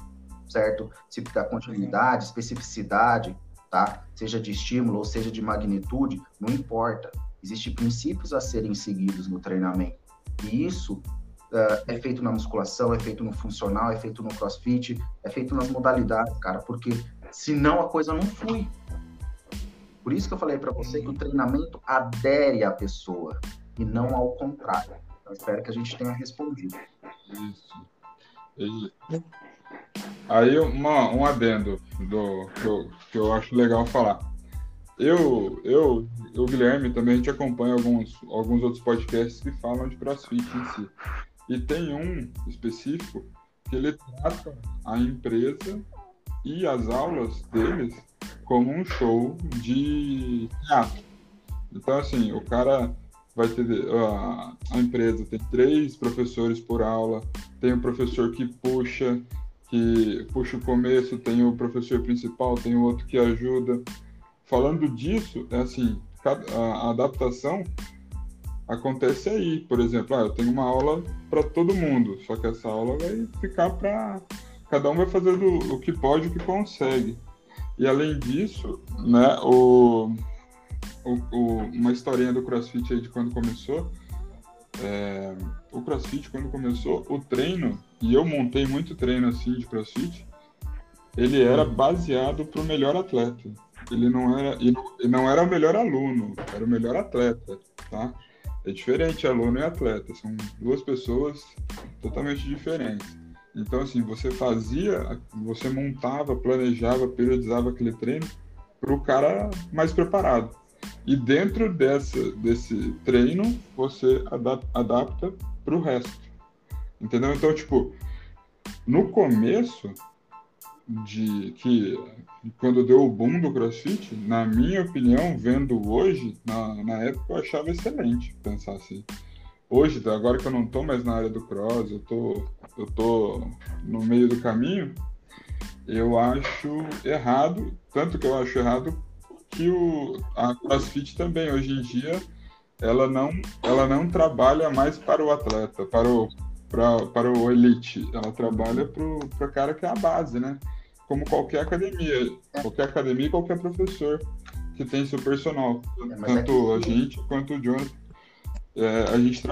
Speaker 2: certo? Se da continuidade, especificidade, tá? Seja de estímulo ou seja de magnitude, não importa. Existem princípios a serem seguidos no treinamento. E isso uh, é feito na musculação, é feito no funcional, é feito no crossfit, é feito nas modalidades, cara, porque senão a coisa não flui. Por isso que eu falei para você que o treinamento adere à pessoa e não ao contrário. Então, espero que a gente tenha respondido.
Speaker 1: Isso. Aí, uma, um adendo do, que, eu, que eu acho legal falar. Eu, eu, o Guilherme também a gente acompanha alguns, alguns outros podcasts que falam de CrossFit em si. E tem um específico que ele trata a empresa e as aulas deles como um show de teatro. Então, assim, o cara vai ter. A, a empresa tem três professores por aula, tem o professor que puxa, que puxa o começo, tem o professor principal, tem o outro que ajuda. Falando disso, é assim, a, adaptação acontece aí. Por exemplo, ah, eu tenho uma aula para todo mundo, só que essa aula vai ficar para. Cada um vai fazer o que pode, o que consegue. E além disso, né, o, o, o, uma historinha do CrossFit aí de quando começou. É, o CrossFit, quando começou, o treino, e eu montei muito treino assim de CrossFit, ele era baseado para o melhor atleta. Ele não era, ele não era o melhor aluno, era o melhor atleta, tá? É diferente aluno e atleta, são duas pessoas totalmente diferentes. Então, assim, você fazia, você montava, planejava, periodizava aquele treino para o cara mais preparado. E dentro dessa, desse treino, você adapta para o resto. Entendeu? Então, tipo, no começo de que quando deu o boom do CrossFit, na minha opinião, vendo hoje, na, na época eu achava excelente pensar assim. Hoje, agora que eu não tô mais na área do cross, eu tô eu tô no meio do caminho, eu acho errado, tanto que eu acho errado que o, a CrossFit também, hoje em dia, ela não, ela não trabalha mais para o atleta, para o, para, para o elite, ela trabalha para o cara que é a base, né? Como qualquer academia, qualquer academia, qualquer professor que tem seu personal, é, tanto a gente quanto o Jonathan é, a, gente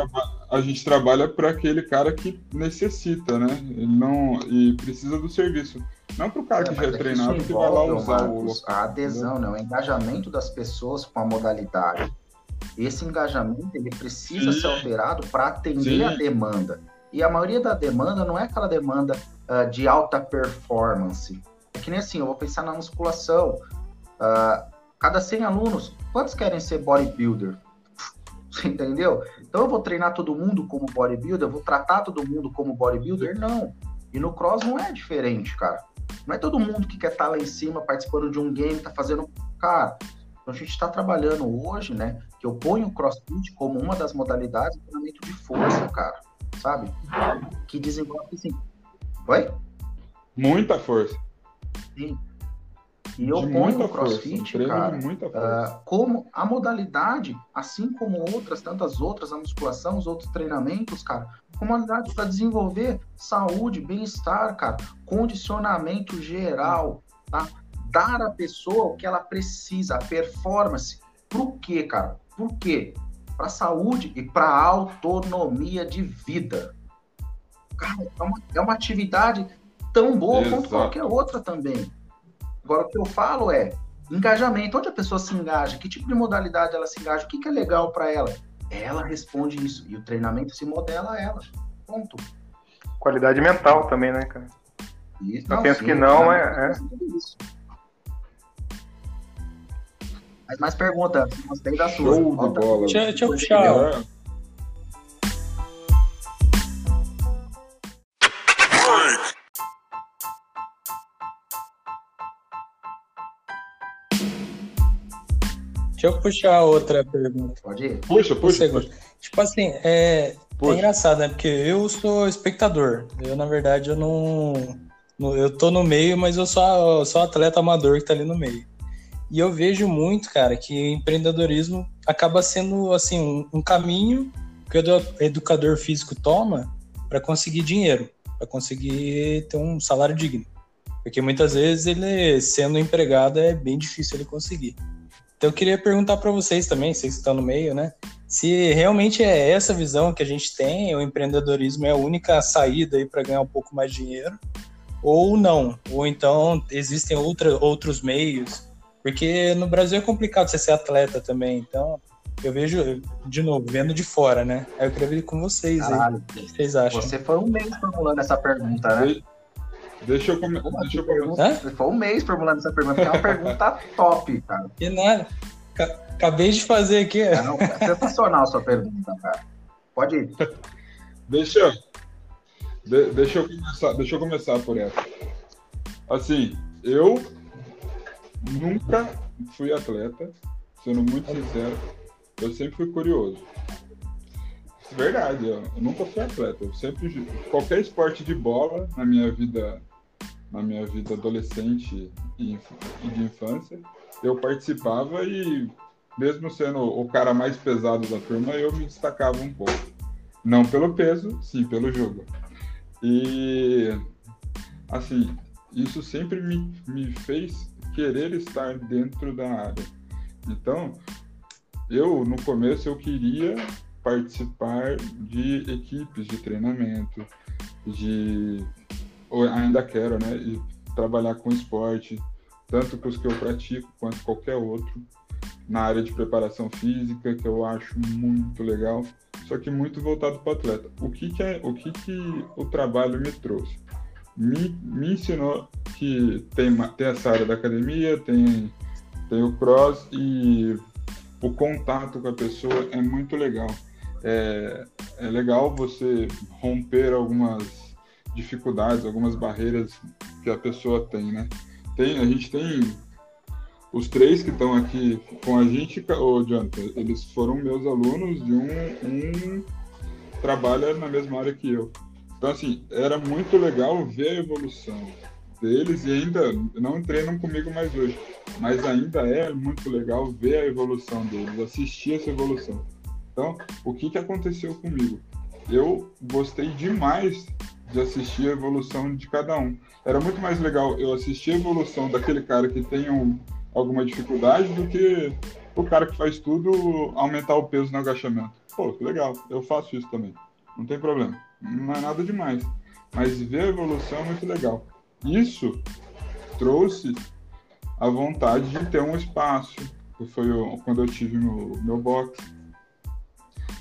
Speaker 1: a gente trabalha para aquele cara que necessita, né? Ele não e precisa do serviço. Não pro cara
Speaker 2: É,
Speaker 1: que já é
Speaker 2: é
Speaker 1: treinado que vai lá usar o
Speaker 2: Marcos,
Speaker 1: local.
Speaker 2: a adesão, né? o engajamento das pessoas com a modalidade. Esse engajamento ele precisa
Speaker 1: Sim.
Speaker 2: ser alterado para atender
Speaker 1: Sim.
Speaker 2: a demanda. E a maioria da demanda não é aquela demanda ah, de alta performance. É que nem assim, eu vou pensar na musculação. Ah, cada 100 alunos, quantos querem ser bodybuilder? Você [LAUGHS] entendeu? Então eu vou treinar todo mundo como bodybuilder, eu vou tratar todo mundo como bodybuilder? Não. E no cross não é diferente, cara. Não é todo mundo que quer estar lá em cima participando de um game, tá fazendo. Cara, então a gente está trabalhando hoje, né? Que eu ponho o crossfit como uma das modalidades de treinamento de força, cara. Sabe? Que desenvolve assim. Oi?
Speaker 1: Muita força.
Speaker 2: Sim. E eu
Speaker 1: de
Speaker 2: ponho o crossfit, cara,
Speaker 1: muita força.
Speaker 2: ah, como a modalidade, assim como outras, tantas outras, a musculação, os outros treinamentos, cara, como modalidade para desenvolver saúde, bem-estar, cara, condicionamento geral, tá? Dar à pessoa o que ela precisa, a performance. Por quê, cara? Por quê? Para saúde e para autonomia de vida. Cara, é uma, é uma atividade tão boa
Speaker 1: Exato.
Speaker 2: quanto qualquer outra também. Agora, o que eu falo é engajamento. Onde a pessoa se engaja? Que tipo de modalidade ela se engaja? O que, que é legal para ela? Ela responde isso. E o treinamento se modela a ela. Ponto.
Speaker 5: Qualidade mental também, né, cara?
Speaker 2: Isso,
Speaker 5: Eu penso que não, é-
Speaker 2: isso. Mas mais pergunta. Gostei da sua.
Speaker 1: Show de bola.
Speaker 3: Deixa, deixa eu puxar. Deixa eu puxar outra pergunta.
Speaker 2: Pode ir.
Speaker 1: Puxa, puxa,
Speaker 3: segundo.
Speaker 1: puxa.
Speaker 3: Tipo assim, é, é engraçado, né? Porque eu sou espectador. Eu, na verdade, eu não. no- Eu tô no meio, mas eu sou, sou atleta amador que tá ali no meio. E eu vejo muito, cara, que empreendedorismo acaba sendo, assim, um, um caminho que o edu- educador físico toma para conseguir dinheiro, para conseguir ter um salário digno. Porque muitas vezes ele, sendo empregado, é bem difícil ele conseguir. Então eu queria perguntar para vocês também, vocês que estão no meio, né? Se realmente é essa visão que a gente tem, o empreendedorismo é a única saída aí para ganhar um pouco mais de dinheiro, ou não, ou então existem outra, outros meios, porque no Brasil é complicado você ser atleta também, então eu vejo, de novo, vendo de fora, né? Aí eu queria ver com vocês aí,
Speaker 2: Caralho.
Speaker 3: o que vocês acham?
Speaker 2: Você foi um mês formulando essa pergunta, né?
Speaker 1: De- Deixa eu, come... Deixa eu começar.
Speaker 2: Foi um mês formulando essa pergunta, que é uma pergunta [LAUGHS] top, cara.
Speaker 3: Que nada, Ca- acabei de fazer aqui,
Speaker 2: É, não, é sensacional a sua pergunta, cara. Pode ir.
Speaker 1: Deixa, eu- de- deixa, eu começar, deixa eu começar por essa. Assim, eu nunca fui atleta, sendo muito sincero, eu sempre fui curioso. Verdade, eu, eu nunca fui atleta. Eu sempre qualquer esporte de bola na minha vida, na minha vida adolescente e, de infância, eu participava e mesmo sendo o cara mais pesado da turma, eu me destacava um pouco. Não pelo peso, sim pelo jogo. E assim, isso sempre me, me fez querer estar dentro da área. Então, eu no começo eu queria participar de equipes de treinamento, de ou ainda quero, né, e trabalhar com esporte, tanto com os que eu pratico quanto qualquer outro, na área de preparação física, que eu acho muito legal, só que muito voltado para o atleta. O que que é, o que que o trabalho me trouxe? Me, me ensinou que tem, tem essa área da academia, tem, tem o cross e o contato com a pessoa é muito legal. É, é legal você romper algumas dificuldades, algumas barreiras que a pessoa tem, né? Tem, a gente tem os três que estão aqui com a gente, ô Jonathan, eles foram meus alunos de um, um trabalha na mesma área que eu. Então, assim, era muito legal ver a evolução deles e ainda não treinam comigo mais hoje, mas ainda é muito legal ver a evolução deles, assistir essa evolução. Então, o que, que aconteceu comigo? Eu gostei demais de assistir a evolução de cada um. Era muito mais legal eu assistir a evolução daquele cara que tem um, alguma dificuldade do que o cara que faz tudo aumentar o peso no agachamento. Pô, que legal, eu faço isso também. Não tem problema. Não é nada demais. Mas ver a evolução é muito legal. isso trouxe a vontade de ter um espaço. Foi quando eu tive meu, meu box.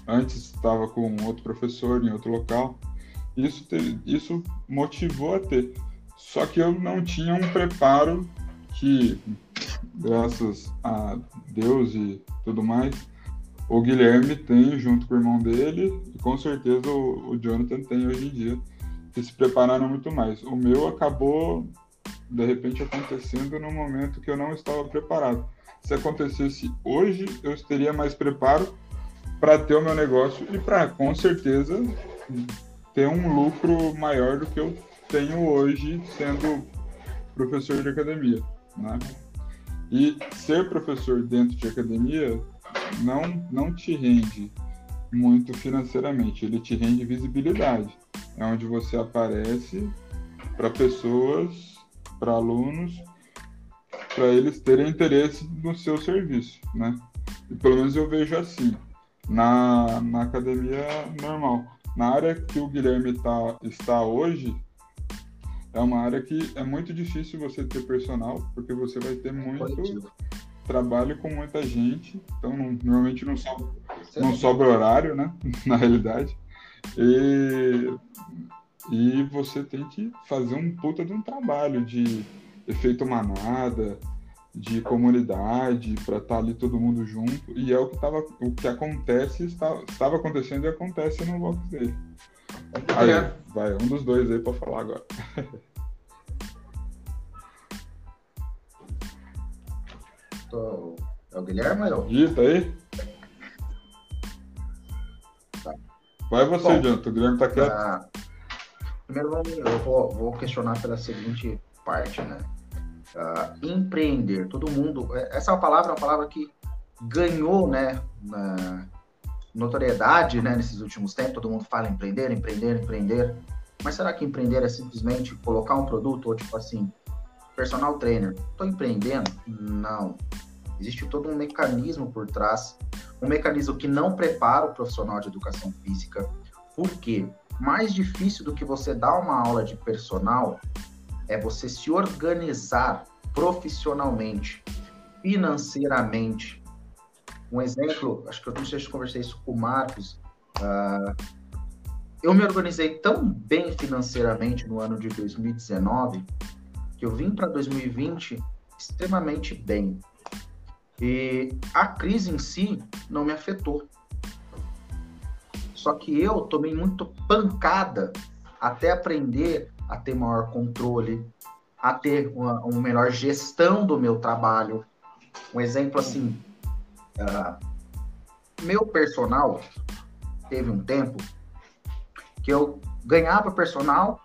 Speaker 1: Antes estava com outro professor em outro local. Isso, isso motivou a ter. Só que eu não tinha um preparo que, graças a Deus e tudo mais, o Guilherme tem junto com o irmão dele, e com certeza o, o Jonathan tem hoje em dia, que se prepararam muito mais. O meu acabou, de repente, acontecendo no momento que eu não estava preparado. Se acontecesse hoje, eu teria mais preparo para ter o meu negócio e para, com certeza, ter um lucro maior do que eu tenho hoje sendo professor de academia, né? E ser professor dentro de academia não, não te rende muito financeiramente, ele te rende visibilidade. É onde você aparece para pessoas, para alunos, para eles terem interesse no seu serviço, né? E pelo menos eu vejo assim, na, na academia normal. Na área que o Guilherme tá, está hoje, é uma área que é muito difícil você ter personal, porque você vai ter muito trabalho com muita gente, então não, normalmente não sobra, não sobra horário, né? [LAUGHS] Na realidade. E, e você tem que fazer um puta de um trabalho de efeito manada, de comunidade, para estar tá ali todo mundo junto. E é o que, tava, o que acontece, está, estava acontecendo e acontece no box dele. Aí, vai, um dos dois aí para falar agora.
Speaker 2: É o Guilherme ou eu?
Speaker 1: Dita aí. Tá. Vai você, Bom, Jonathan. O Guilherme tá quieto. Ah,
Speaker 2: primeiro, eu vou, vou questionar pela seguinte parte, né? Uh, empreender, todo mundo. É, essa é palavra, uma palavra que ganhou, né, notoriedade, né, nesses últimos tempos. Todo mundo fala empreender, empreender, empreender. Mas será que empreender é simplesmente colocar um produto ou tipo assim, personal trainer? Estou empreendendo? Não. Existe todo um mecanismo por trás, um mecanismo que não prepara o profissional de educação física. Por quê? Mais difícil do que você dar uma aula de personal é você se organizar profissionalmente, financeiramente. Um exemplo, acho que eu não sei se eu conversei isso com o Marcos. Uh, eu me organizei tão bem financeiramente no ano de 2019 que eu vim para 2020 extremamente bem. E a crise em si não me afetou. Só que eu tomei muito pancada até aprender a ter maior controle, a ter uma, uma melhor gestão do meu trabalho. Um exemplo assim, uh, meu personal teve um tempo que eu ganhava personal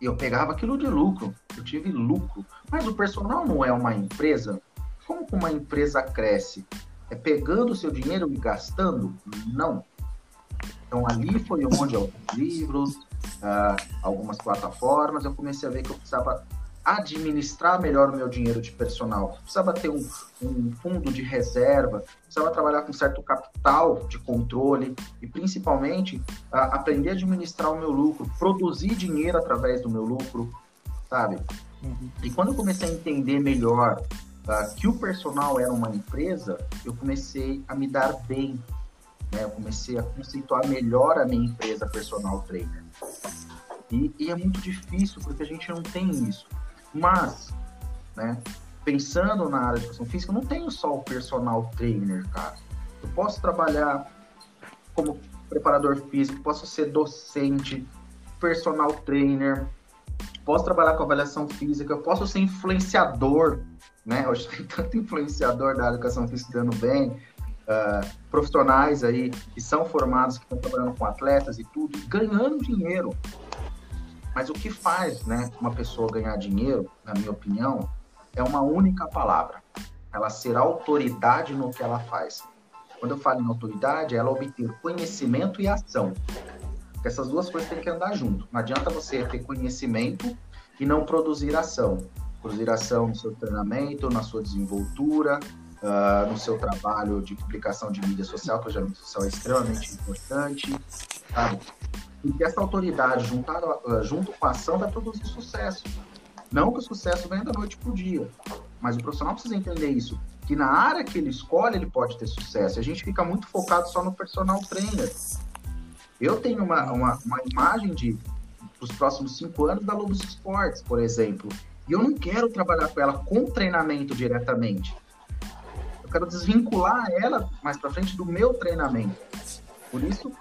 Speaker 2: e eu pegava aquilo de lucro. Eu tive lucro. Mas o personal não é uma empresa como uma empresa cresce? É pegando o seu dinheiro e gastando? Não. Então, ali foi onde alguns livros, uh, algumas plataformas, eu comecei a ver que eu precisava administrar melhor o meu dinheiro de personal. Precisava ter um, um, fundo de reserva, precisava trabalhar com certo capital de controle e, principalmente, uh, aprender a administrar o meu lucro, produzir dinheiro através do meu lucro, sabe? Uhum. E quando eu comecei a entender melhor uh, que o personal era uma empresa, eu comecei a me dar bem, né? Eu comecei a conceituar melhor a minha empresa personal trainer. E, e é muito difícil porque a gente não tem isso. Mas, né? Pensando na área de educação física, eu não tenho só o personal trainer, cara. Eu posso trabalhar como preparador físico, posso ser docente, personal trainer, posso trabalhar com avaliação física, posso ser influenciador, né? Hoje tem tanto influenciador da educação física dando bem, uh, profissionais aí que são formados, que estão trabalhando com atletas e tudo, ganhando dinheiro. Mas o que faz, né, uma pessoa ganhar dinheiro, na minha opinião, é uma única palavra. Ela ser autoridade no que ela faz. Quando eu falo em autoridade, é ela obter conhecimento e ação. Porque essas duas coisas têm que andar junto. Não adianta você ter conhecimento e não produzir ação ação no seu treinamento, na sua desenvoltura, uh, no seu trabalho de publicação de mídia social, que mídia social é extremamente importante, sabe? Porque essa autoridade juntada, uh, junto com a ação vai produzir sucesso. Não que o sucesso venha da noite pro dia, mas o profissional precisa entender isso, que na área que ele escolhe ele pode ter sucesso. A gente fica muito focado só no personal trainer. Eu tenho uma, uma, uma imagem de os próximos cinco anos da Lobos Esportes, por exemplo, e eu não quero trabalhar com ela com treinamento diretamente. Eu quero desvincular ela mais para frente do meu treinamento. Por isso,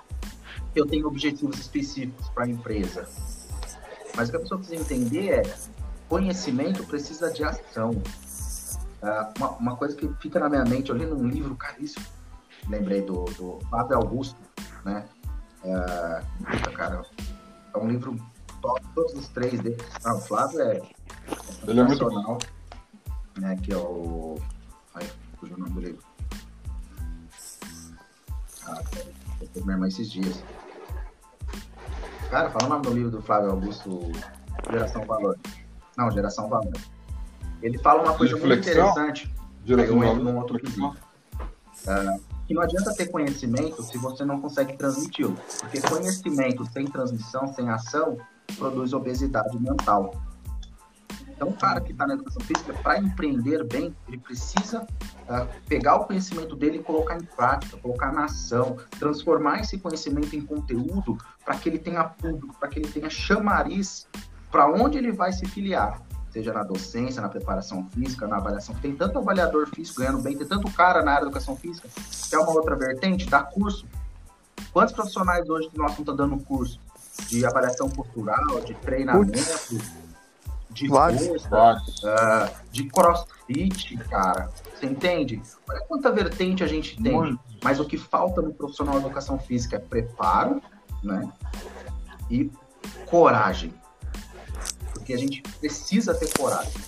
Speaker 2: eu tenho objetivos específicos para a empresa. Mas o que a pessoa precisa entender é conhecimento precisa de ação. Uh, uma, uma, coisa que fica na minha mente, eu li num livro caríssimo, lembrei do, do Fábio Augusto, né? Uh, cara, é um livro top, todos os três dele. Ah, o Flávio é,
Speaker 1: Ele é muito bom.
Speaker 2: né? Que é o. fugiu o nome livro. Ah, eu fiz minha irmã esses dias. Cara, fala o nome do livro do Flávio Augusto, Geração Valor. Não, Geração Valor. Ele fala uma coisa muito interessante.
Speaker 1: Geração
Speaker 2: um, Valor. Um outro quesito. Uh, que não adianta ter conhecimento se você não consegue transmiti-lo. Porque conhecimento sem transmissão, sem ação, produz obesidade mental. Então, o cara que está na educação física, para empreender bem, ele precisa uh, pegar o conhecimento dele e colocar em prática, colocar na ação, transformar esse conhecimento em conteúdo para que ele tenha público, para que ele tenha chamariz para onde ele vai se filiar. Seja na docência, na preparação física, na avaliação. Tem tanto avaliador físico ganhando bem, tem tanto cara na área da educação física. Que é uma outra vertente, dá curso. Quantos profissionais hoje que nós estão dando curso de avaliação postural, de treinamento, Putz de força, uh, de crossfit, cara. Você entende? Olha quanta vertente a gente tem. Muito. Mas o que falta no profissional de educação física é preparo, né? E coragem. Porque a gente precisa ter coragem.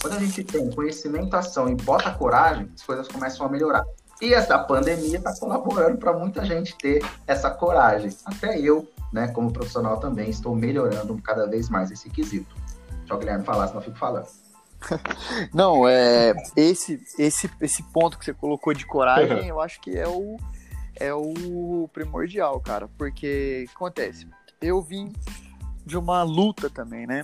Speaker 2: Quando a gente tem conhecimento, ação e bota coragem, as coisas começam a melhorar. E essa pandemia está colaborando para muita gente ter essa coragem. Até eu, né, como profissional também, estou melhorando cada vez mais esse quesito. Só o Guilherme falar, senão eu fico falando. [LAUGHS]
Speaker 4: Não, é esse, esse, esse ponto que você colocou de coragem, [LAUGHS] eu acho que é o, é o primordial, cara. Porque acontece, eu vim de uma luta também, né?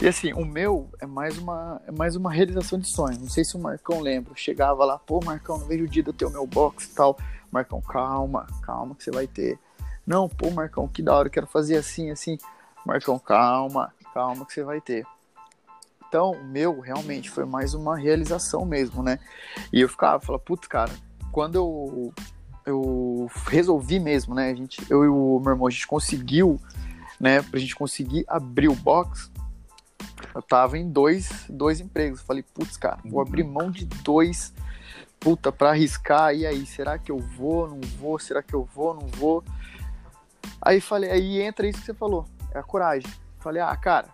Speaker 4: E assim, o meu é mais uma, é mais uma realização de sonho. Não sei se o Marcão lembra. Eu chegava lá, pô, Marcão, não vejo o dia de eu ter o meu box e tal. Marcão, calma, calma que você vai ter. Não, pô, Marcão, que da hora, eu quero fazer assim, assim. Marcão, calma, calma que você vai ter. Então, o meu realmente foi mais uma realização mesmo, né? E eu ficava, falava, putz, cara, quando eu, eu resolvi mesmo, né? A gente, eu e o meu irmão, a gente conseguiu, né? Pra gente conseguir abrir o box, eu tava em dois, dois empregos. Eu falei, putz, cara, vou abrir mão de dois, puta, pra arriscar. E aí, será que eu vou, não vou? Será que eu vou, não vou? Aí falei, aí entra isso que você falou, é a coragem. Falei, ah, cara,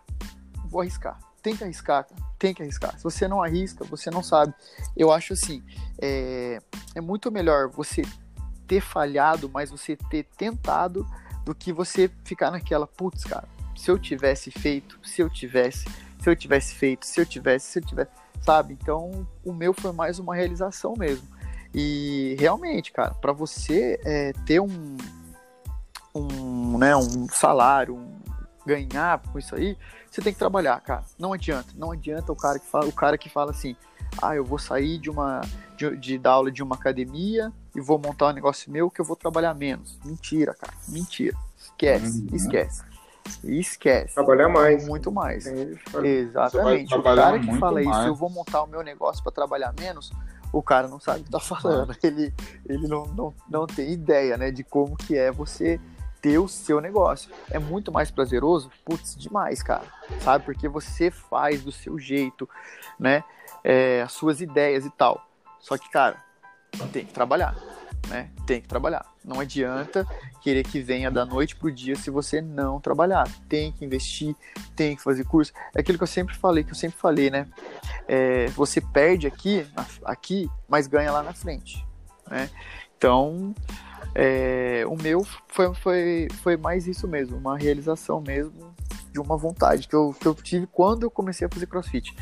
Speaker 4: vou arriscar tem que arriscar, tem que arriscar. Se você não arrisca, você não sabe. Eu acho assim, é, é muito melhor você ter falhado, mas você ter tentado, do que você ficar naquela, putz, cara, se eu tivesse feito, se eu tivesse, se eu tivesse feito, se eu tivesse, se eu tivesse, sabe? Então, o meu foi mais uma realização mesmo. E realmente, cara, para você é, ter um, um, né, um salário, um, ganhar com isso aí, você tem que trabalhar, cara. Não adianta. Não adianta o cara que fala, o cara que fala assim: "Ah, eu vou sair de uma de, de dar aula de uma academia e vou montar um negócio meu que eu vou trabalhar menos". Mentira, cara. Mentira. Esquece, uhum. esquece. Esquece.
Speaker 5: Trabalhar mais.
Speaker 4: Muito mais. Exatamente. O cara que fala mais. isso, eu vou montar o meu negócio para trabalhar menos, o cara não sabe o que tá falando. [LAUGHS] Ele, ele não, não, não tem ideia, né, de como que é você ter o seu negócio. É muito mais prazeroso, putz, demais, cara. Sabe? Porque você faz do seu jeito, né? É, as suas ideias e tal. Só que, cara, tem que trabalhar, né? Tem que trabalhar. Não adianta querer que venha da noite pro dia se você não trabalhar. Tem que investir, tem que fazer curso. É aquilo que eu sempre falei, que eu sempre falei, né? É, você perde aqui, aqui, mas ganha lá na frente, né? Então, é, o meu foi, foi, foi mais isso mesmo, uma realização mesmo de uma vontade que eu, que eu tive quando eu comecei a fazer crossfit.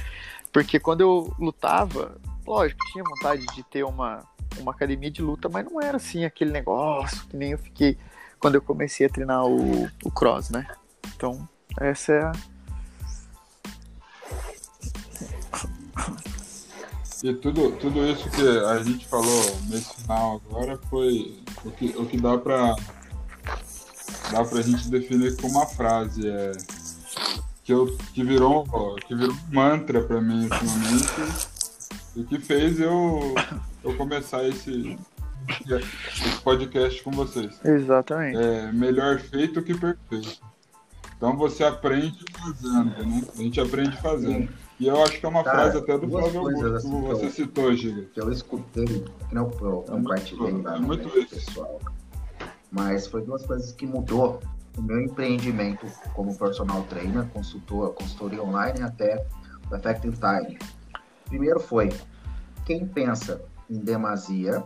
Speaker 4: Porque quando eu lutava, lógico, tinha vontade de ter uma, uma academia de luta, mas não era assim aquele negócio que nem eu fiquei quando eu comecei a treinar o, o cross, né? Então, essa é a.
Speaker 1: E tudo, tudo isso que a gente falou nesse final agora foi o que, o que dá para dá pra gente definir com uma frase. É, que, eu, que, virou, que virou um mantra para mim ultimamente e que fez eu, eu começar esse, esse podcast com vocês.
Speaker 4: Exatamente.
Speaker 1: É melhor feito que perfeito. Então você aprende fazendo, né? A gente aprende fazendo. E eu acho que é uma Cara, frase até do Flávio Augusto, assim, você eu, citou, Giga.
Speaker 2: Que eu escutei, que não eu compartilhei lá é muito pessoal. Mas foi duas coisas que mudou o meu empreendimento como personal trainer, consultor, consultoria online até o Effective Time. Primeiro foi, quem pensa em demasia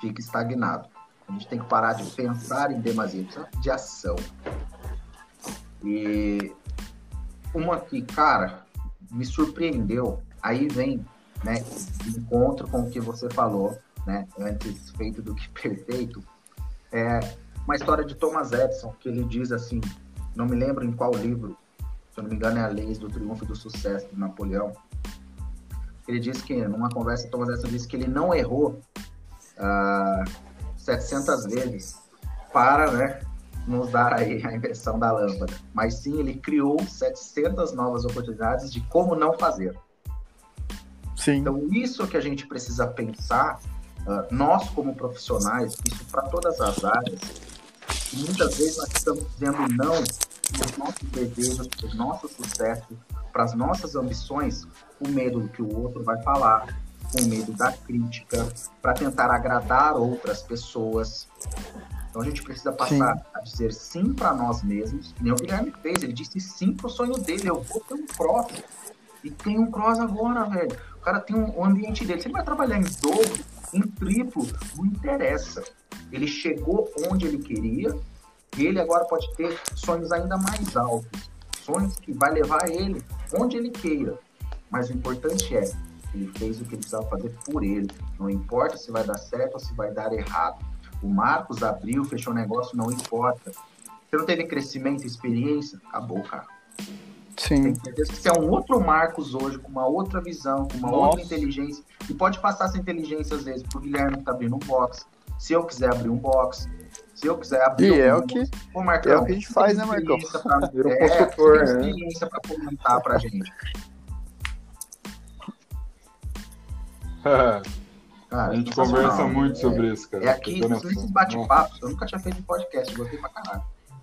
Speaker 2: fica estagnado. A gente tem que parar de pensar em demasia, de ação. E uma que, cara, me surpreendeu. Aí vem, né, encontro com o que você falou, né, antes feito do que [LAUGHS] perfeito. É uma história de Thomas Edison, que ele diz assim, não me lembro em qual livro, se eu não me engano é a Leis do Triunfo do Sucesso de Napoleão. Ele diz que, numa conversa, Thomas Edison disse que ele não errou uh, 700 vezes para, né, nos dar aí a inversão da lâmpada, mas sim ele criou 700 novas oportunidades de como não fazer.
Speaker 4: Sim.
Speaker 2: Então, isso que a gente precisa pensar, uh, nós como profissionais, isso para todas as áreas, muitas vezes nós estamos dizendo não para os nossos desejos, para o nosso sucesso, para as nossas ambições, com medo do que o outro vai falar, com medo da crítica, para tentar agradar outras pessoas. Então a gente precisa passar sim. a dizer sim para nós mesmos. Nem o Guilherme fez, ele disse sim pro sonho dele. Eu vou ter um cross. E tem um cross agora, velho. O cara tem um, um ambiente dele. Se ele vai trabalhar em dobro, em triplo, não interessa. Ele chegou onde ele queria e ele agora pode ter sonhos ainda mais altos. Sonhos que vai levar ele onde ele queira. Mas o importante é, ele fez o que ele precisava fazer por ele. Não importa se vai dar certo ou se vai dar errado o Marcos abriu, fechou o negócio, não importa. Você não teve crescimento, experiência, acabou, cara.
Speaker 4: Sim.
Speaker 2: Você é um outro Marcos hoje, com uma outra visão, com uma Nossa. outra inteligência. E pode passar essa inteligência, às vezes, pro Guilherme que tá abrindo um box. Se eu quiser abrir um box, se eu quiser abrir
Speaker 4: e
Speaker 2: um
Speaker 4: é o que
Speaker 2: Marcão,
Speaker 4: é o que a gente faz, né, Marcão?
Speaker 2: Pra... [LAUGHS] Vira um é, consultor, né? experiência para comentar pra gente. [LAUGHS]
Speaker 1: Cara, a gente conversa muito sobre isso, cara.
Speaker 2: É aqui, nesses bate-papos, eu nunca tinha feito um podcast, gostei pra caralho.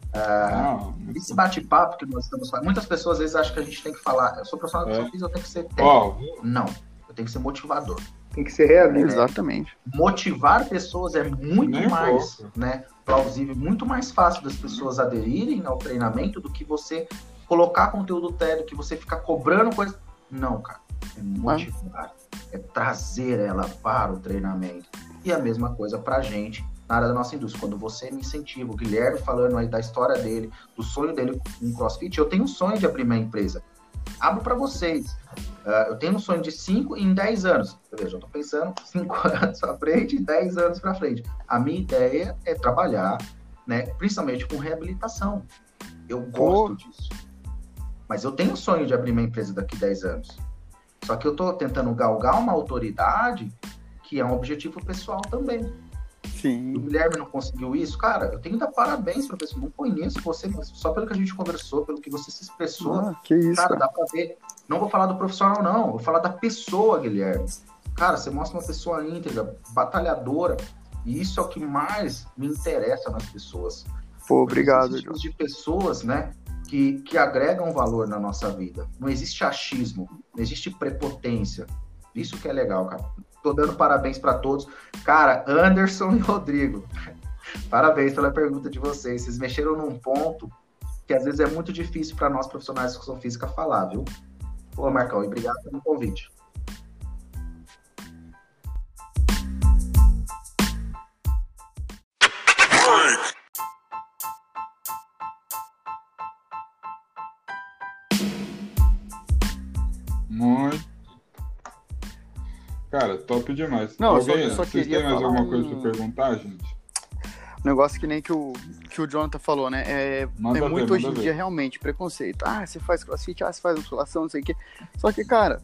Speaker 2: Uh, esse bate-papo que nós estamos falando, muitas pessoas às vezes acham que a gente tem que falar, eu sou profissional de é. eu tenho que ser técnico. Oh. Não, eu tenho que ser motivador.
Speaker 5: Tem que ser realista.
Speaker 4: É, Exatamente.
Speaker 2: Motivar pessoas é muito Nem mais né, plausível, muito mais fácil das pessoas aderirem ao treinamento do que você colocar conteúdo técnico, que você ficar cobrando coisa. Não, cara. É motivar é trazer ela para o treinamento. E a mesma coisa para a gente na área da nossa indústria. Quando você me incentiva, o Guilherme falando aí da história dele, do sonho dele com CrossFit, eu tenho um sonho de abrir minha empresa. Abro para vocês. Uh, eu tenho um sonho de 5 em 10 anos. Veja, eu estou pensando [LAUGHS] 5 anos para frente e 10 anos para frente. A minha ideia é trabalhar, né, principalmente com reabilitação. Eu gosto oh. disso. Mas eu tenho um sonho de abrir minha empresa daqui a 10 anos. Só que eu estou tentando galgar uma autoridade que é um objetivo pessoal também.
Speaker 4: Sim.
Speaker 2: O Guilherme não conseguiu isso, cara, eu tenho que dar parabéns para você. Não conheço você, mas só pelo que a gente conversou, pelo que você se expressou.
Speaker 4: Ah, que isso,
Speaker 2: cara, cara, dá pra ver. Não vou falar do profissional, não. Vou falar da pessoa, Guilherme. Cara, você mostra uma pessoa íntegra, batalhadora. E isso é o que mais me interessa nas pessoas.
Speaker 4: Pô, obrigado,
Speaker 2: tipos de pessoas, né? Que, que agregam valor na nossa vida. Não existe achismo, não existe prepotência. Isso que é legal, cara. Tô dando parabéns para todos. Cara, Anderson [LAUGHS] e Rodrigo, parabéns pela pergunta de vocês. Vocês mexeram num ponto que às vezes é muito difícil para nós profissionais de educação física falar, viu? Pô, Marcão, obrigado pelo convite.
Speaker 1: Cara, top demais.
Speaker 4: Não, Alguém, eu só, eu só
Speaker 1: vocês
Speaker 4: queria.
Speaker 1: Tem mais alguma um... coisa pra perguntar, gente?
Speaker 4: Um negócio que nem que o, que o Jonathan falou, né? É, é muito ver, hoje em ver. dia realmente preconceito. Ah, você faz crossfit, ah, você faz musculação, não sei o quê. Só que, cara,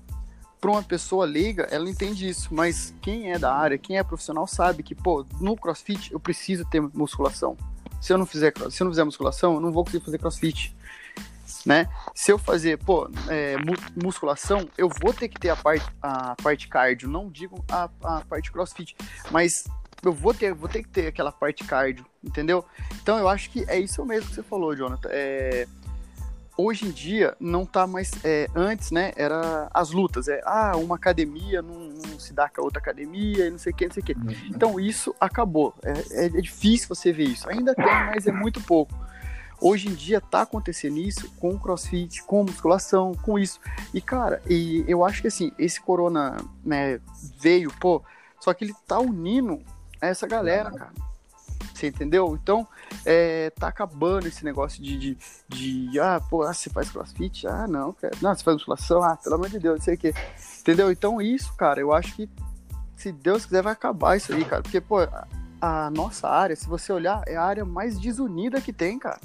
Speaker 4: para uma pessoa leiga, ela entende isso, mas quem é da área, quem é profissional sabe que, pô, no CrossFit eu preciso ter musculação. Se eu não fizer, se eu não fizer musculação, eu não vou conseguir fazer CrossFit. Né? Se eu fazer, pô, é, musculação, eu vou ter que ter a parte, a parte cardio, não digo a, a parte crossfit, mas eu vou ter, vou ter que ter aquela parte cardio, entendeu? Então eu acho que é isso mesmo que você falou, Jonathan. É, hoje em dia não tá mais. É, antes, né? Era as lutas. É, ah, uma academia não, não se dá com a outra academia, não sei o que, não sei o que. Uhum. Então isso acabou. É, é, é, difícil você ver isso. Ainda tem, mas é muito pouco. Hoje em dia tá acontecendo isso com crossfit, com musculação, com isso. E, cara, e eu acho que assim, esse corona né, veio, pô, só que ele tá unindo essa galera, cara. Você entendeu? Então, é, tá acabando esse negócio de, de, de, ah, pô, ah, você faz crossfit? Ah, não, cara. Não, você faz musculação? Ah, pelo amor de Deus, não sei o quê. Entendeu? Então, isso, cara, eu acho que, se Deus quiser, vai acabar isso aí, cara. Porque, pô, a, a nossa área, se você olhar, é a área mais desunida que tem, cara.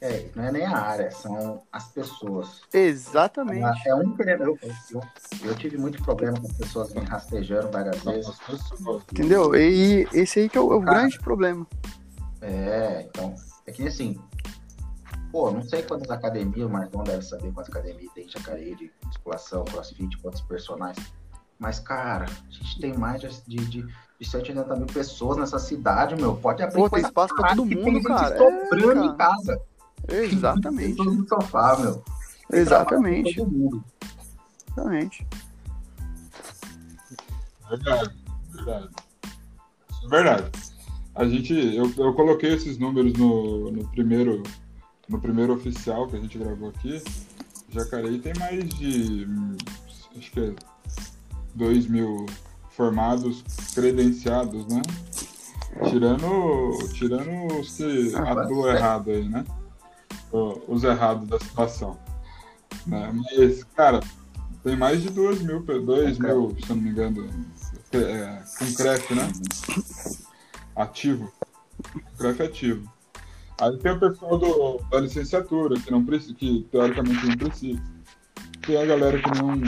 Speaker 2: É, não é nem a área, são as pessoas.
Speaker 4: Exatamente.
Speaker 2: É um eu, eu, eu, tive muito problema com pessoas me rastejando várias vezes.
Speaker 4: Entendeu? E esse aí que é o, é o grande problema.
Speaker 2: É, então, é que assim, pô, não sei quantas academias, o Marcão deve saber quantas academias tem Jacareí de musculação, crossfit, quantos personagens. Mas, cara, a gente tem mais de, de, de 180 mil pessoas nessa cidade, meu. Pode abrir
Speaker 4: Pô, tem espaço pra todo mundo, cara.
Speaker 2: Sobrando é, em casa.
Speaker 4: Exatamente.
Speaker 2: No sofá, meu.
Speaker 4: Exatamente. Exatamente.
Speaker 1: Verdade, verdade. Verdade. A gente, eu, eu coloquei esses números no, no primeiro no primeiro oficial que a gente gravou aqui. Jacareí tem mais de acho que é 2 mil formados credenciados, né? Tirando, tirando os que ah, atuam errado aí, né? Os errados da situação. Né? Mas, cara, tem mais de 2 mil, 2 mil, se não me engano, é, com CREF, né? Ativo. CREF ativo. Aí tem o pessoal do, da licenciatura, que, não precisa, que teoricamente não precisa. Tem a galera que não,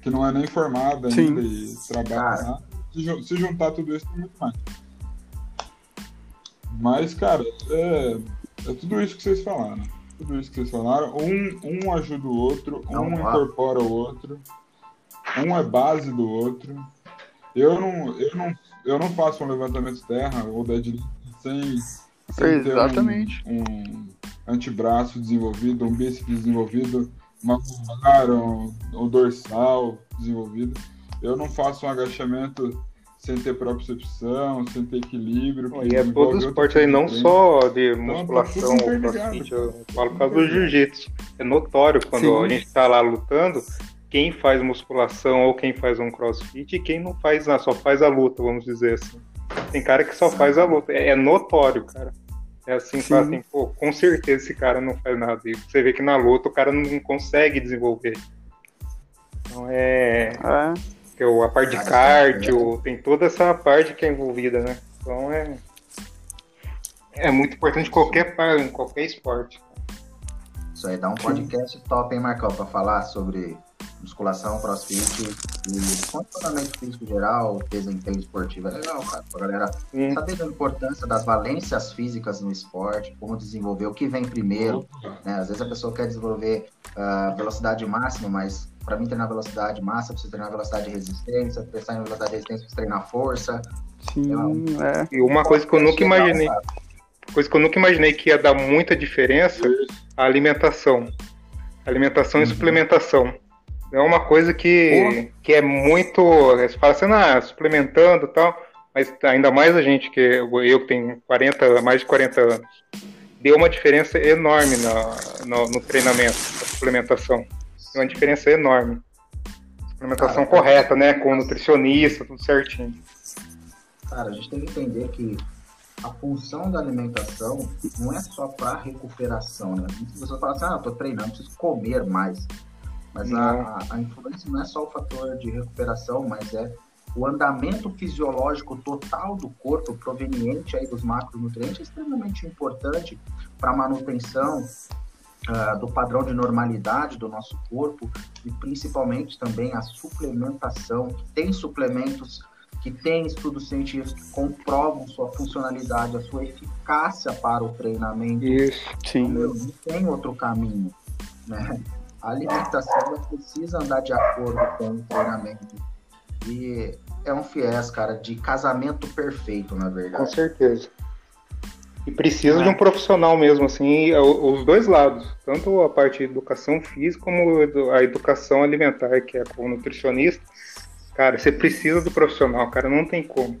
Speaker 1: que não é nem formada ainda Sim. e trabalha lá. Se, se juntar tudo isso, tem muito mais. Mas, cara, é, é tudo isso que vocês falaram tudo isso que vocês falaram. Um, um ajuda o outro, um incorpora o outro, um é base do outro. Eu não, eu não, eu não faço um levantamento de terra ou deadlift sem, sem ter um, um, antebraço desenvolvido, um bíceps desenvolvido, uma lombar, um, um dorsal desenvolvido. Eu não faço um agachamento sem ter propriocepção, sem ter equilíbrio.
Speaker 5: E é todo esporte aí, não só de então, musculação ou crossfit, eu falo por causa do jiu-jitsu. É notório quando Sim. a gente tá lá lutando, quem faz musculação ou quem faz um crossfit e quem não faz nada, só faz a luta, vamos dizer assim. Tem cara que só faz a luta, é, é notório, cara. É assim, fala assim, pô, com certeza esse cara não faz nada. E você vê que na luta o cara não consegue desenvolver. Então é. é que é a parte de cardio, tem toda essa parte que é envolvida, né? Então é, é muito importante em qualquer, em qualquer esporte.
Speaker 2: Isso aí dá um podcast top, hein, Marcão, para falar sobre musculação, crossfit e condicionamento físico geral, desempenho esportivo. É legal, cara, pra galera Sim. saber da importância das valências físicas no esporte, como desenvolver, o que vem primeiro. Né? Às vezes a pessoa quer desenvolver uh, velocidade máxima, mas para mim treinar velocidade massa, precisa treinar velocidade de resistência, pensar em velocidade de resistência, precisa treinar força.
Speaker 4: Sim, é.
Speaker 5: E uma coisa que eu nunca imaginei, coisa que eu nunca imaginei que ia dar muita diferença, a alimentação. Alimentação uhum. e suplementação. É uma coisa que, que é muito. Você fala assim, ah, suplementando e tal, mas ainda mais a gente, que eu, eu que tenho 40, mais de 40 anos, deu uma diferença enorme no, no, no treinamento, na suplementação uma diferença enorme. Suplementação cara, correta, né? Com nutricionista, tudo certinho.
Speaker 2: Cara, a gente tem que entender que a função da alimentação não é só para recuperação, né? Muitas pessoas falam assim, ah, eu tô treinando, preciso comer mais. Mas a, a influência não é só o fator de recuperação, mas é o andamento fisiológico total do corpo proveniente aí dos macronutrientes é extremamente importante para a manutenção uh, do padrão de normalidade do nosso corpo e principalmente também a suplementação. Tem suplementos que têm estudos científicos que comprovam sua funcionalidade, a sua eficácia para o treinamento.
Speaker 4: Isso, sim.
Speaker 2: Não tem outro caminho, né? A alimentação precisa andar de acordo com o treinamento. E é um fiéis, cara, de casamento perfeito, na verdade.
Speaker 5: Com certeza. E precisa é. de um profissional mesmo, assim, os dois lados, tanto a parte de educação física como a educação alimentar, que é com o nutricionista. Cara, você precisa do profissional, cara, não tem como.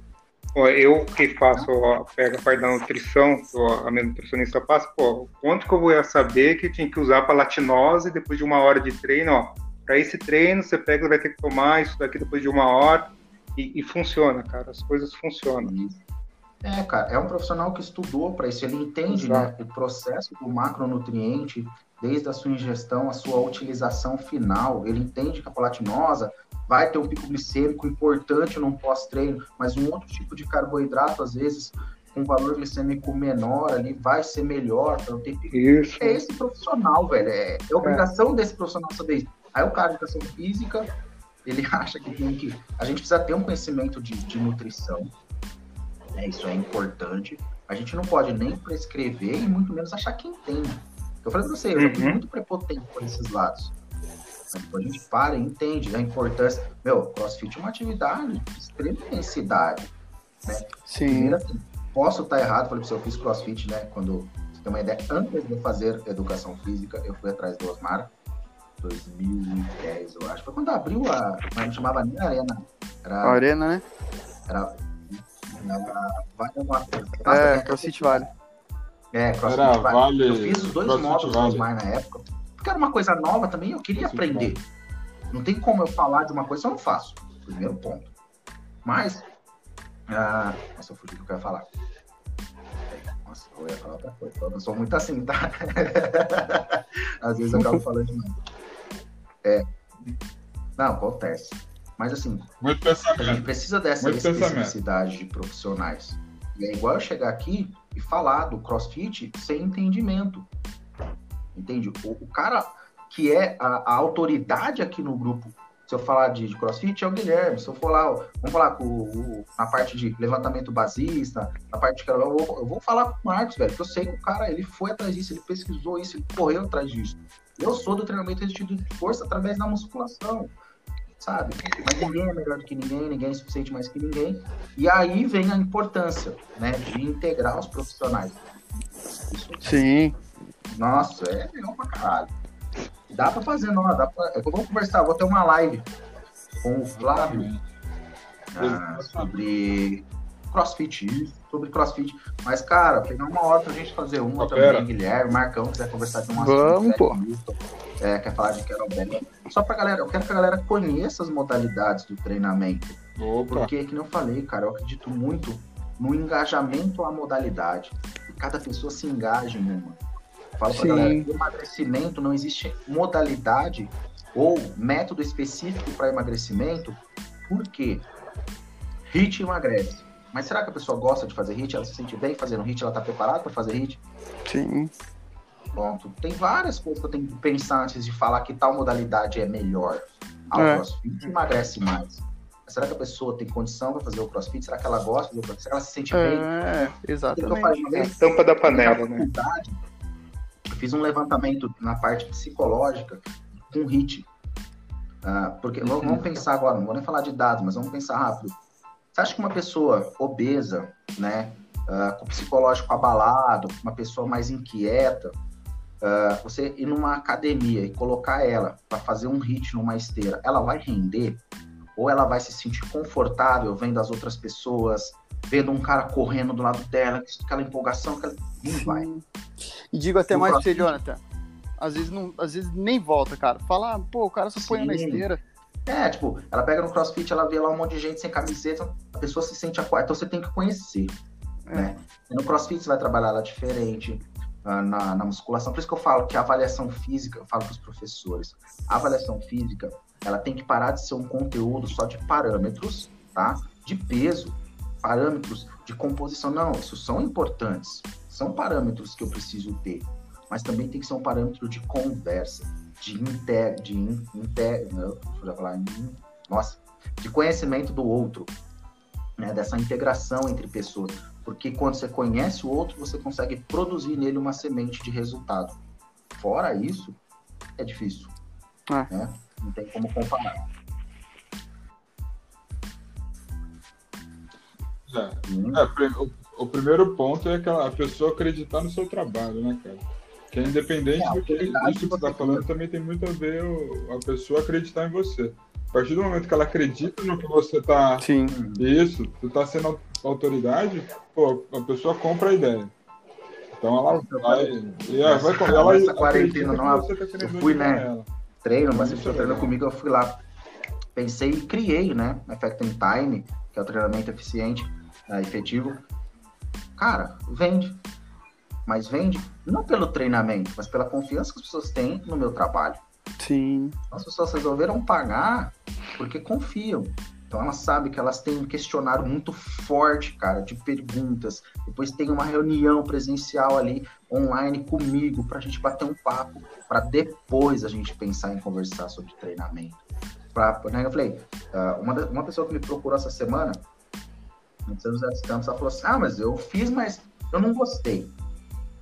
Speaker 5: Eu que faço, ó, pega a parte da nutrição, ó, a minha nutricionista passa, pô, quanto que eu vou saber que tinha que usar para latinose depois de uma hora de treino, ó. Para esse treino, você pega, vai ter que tomar isso daqui depois de uma hora. E, e funciona, cara, as coisas funcionam.
Speaker 2: É, cara, é um profissional que estudou para isso, ele entende né, o processo do macronutriente, desde a sua ingestão, a sua utilização final. Ele entende que a palatinosa vai ter um pico glicêmico importante num pós-treino, mas um outro tipo de carboidrato, às vezes, com valor glicêmico menor ali, vai ser melhor para não ter pico.
Speaker 5: Isso.
Speaker 2: É esse profissional, velho. É, é obrigação é. desse profissional saber isso. Aí o cara de educação física, ele [LAUGHS] acha que tem que. A gente precisa ter um conhecimento de, de nutrição né? Isso é importante. A gente não pode nem prescrever e muito menos achar que entende. Eu falei pra você, eu já fui uhum. muito prepotente por esses lados. Mas a gente para e entende a importância. Meu, crossfit é uma atividade de extrema intensidade. Né?
Speaker 4: Sim. Primeiro,
Speaker 2: assim, posso estar errado, falei pra você, eu fiz crossfit, né? Quando você tem uma ideia, antes de eu fazer educação física, eu fui atrás do Osmar, 2010, eu acho. Foi quando abriu a. Não chamava nem Arena.
Speaker 4: Era, a Arena, né?
Speaker 2: Era
Speaker 4: Vale é, CrossFit Vale.
Speaker 2: É, CrossFit vale. vale. Eu fiz os dois módulos vale. mais na época. Porque era uma coisa nova também, eu queria CrossFit aprender. Vale. Não tem como eu falar de uma coisa se eu não faço. Primeiro ponto. Mas. Ah, nossa, eu fugi o que eu ia falar. Nossa, eu ia falar outra coisa. Eu sou muito assim, tá? [LAUGHS] Às vezes eu acabo falando demais. É. Não, acontece. Mas assim, a gente precisa dessa Muito especificidade de profissionais. E é igual eu chegar aqui e falar do crossfit sem entendimento. Entende? O, o cara que é a, a, autoridade aqui no grupo, se eu falar de, de, crossfit, é o Guilherme. Se eu for lá, vamos falar com o, na parte de levantamento basista, na parte de. Eu vou, eu vou falar com o Marcos, velho, porque eu sei que o cara ele foi atrás disso, ele pesquisou isso, ele correu atrás disso. Eu sou do treinamento resistido de força através da musculação sabe? Mas ninguém é melhor do que ninguém, ninguém é suficiente mais que ninguém. E aí vem a importância, né, de integrar os profissionais.
Speaker 4: Isso, Sim.
Speaker 2: Nossa, é legal pra caralho. Dá pra fazer, não, dá pra... É eu vou conversar, vou ter uma live com o Flávio ah, sobre crossfit, sobre crossfit. Mas, cara, pegar uma hora pra gente fazer uma ah, também, pera. Guilherme, Marcão, quiser conversar de uma
Speaker 4: Vamos, pô.
Speaker 2: É, quer falar de kettlebell. Só pra galera, eu quero que a galera conheça as modalidades do treinamento. Opa. Porque, que eu falei, cara, eu acredito muito no engajamento à modalidade. E cada pessoa se engaja em uma. Falo Sim. pra galera, emagrecimento não existe modalidade ou método específico para emagrecimento. Por quê? HIT emagrece. Mas será que a pessoa gosta de fazer HIT? Ela se sente bem fazendo HIT? Ela está preparada para fazer HIT?
Speaker 4: Sim.
Speaker 2: Pronto. Tem várias coisas que eu tenho que pensar antes de falar que tal modalidade é melhor. A é. crossfit emagrece mais. Mas será que a pessoa tem condição para fazer o crossfit? Será que ela gosta do crossfit? Será que ela se sente
Speaker 4: é,
Speaker 2: bem?
Speaker 4: É, exatamente.
Speaker 5: Eu, falei, tampa da panela, né?
Speaker 2: Eu fiz um levantamento na parte psicológica com HIT. Uh, porque vamos pensar agora, não vou nem falar de dados, mas vamos pensar rápido você acha que uma pessoa obesa, né, uh, com psicológico abalado, uma pessoa mais inquieta, uh, você ir numa academia e colocar ela para fazer um hit numa esteira, ela vai render? Ou ela vai se sentir confortável vendo as outras pessoas, vendo um cara correndo do lado dela, aquela empolgação, aquela... não vai.
Speaker 4: E digo até mais pra você, Jonathan, às vezes, não, às vezes nem volta, cara. Fala, pô, o cara só põe na esteira.
Speaker 2: É, tipo, ela pega no crossfit, ela vê lá um monte de gente sem camiseta, a pessoa se sente acuada. Então você tem que conhecer, é. né? No crossfit você vai trabalhar ela diferente, uh, na, na, musculação. Por isso que eu falo que a avaliação física, eu falo para os professores, a avaliação física, ela tem que parar de ser um conteúdo só de parâmetros, tá? De peso, parâmetros de composição. Não, isso são importantes. São parâmetros que eu preciso ter. mas também tem que ser um parâmetro de conversa, de inter, de inter, não, falar, nossa, de conhecimento do outro, né, dessa integração entre pessoas, porque quando você conhece o outro, você consegue produzir nele uma semente de resultado. Fora isso, é difícil,
Speaker 4: é.
Speaker 2: né? Não tem como comparar.
Speaker 1: É. É, o, o, primeiro ponto é aquela, a pessoa acreditar no seu trabalho, né, cara? Que é independente é, do que isso que você está falando, também tem muito a ver o, a pessoa acreditar em você. A partir do momento que ela acredita no que você está.
Speaker 4: Sim.
Speaker 1: Isso, tu está sendo autoridade, pô, a pessoa compra a ideia. Então ela vai. E ela vai
Speaker 2: ela, ela essa quarentena não. Tá eu fui, né? Ela. Treino, mas você treinou comigo, eu fui lá. Pensei e criei, né? Effecting Time, que é o treinamento eficiente, né, efetivo. Cara, vende. Mas vende não pelo treinamento, mas pela confiança que as pessoas têm no meu trabalho.
Speaker 4: Sim.
Speaker 2: As pessoas resolveram pagar porque confiam. Então elas sabem que elas têm um questionário muito forte, cara, de perguntas. Depois tem uma reunião presencial ali online comigo para a gente bater um papo, para depois a gente pensar em conversar sobre treinamento. Pra, né, eu falei, uh, uma, uma pessoa que me procurou essa semana, no São José dos Campos, ela falou assim: Ah, mas eu fiz, mas eu não gostei.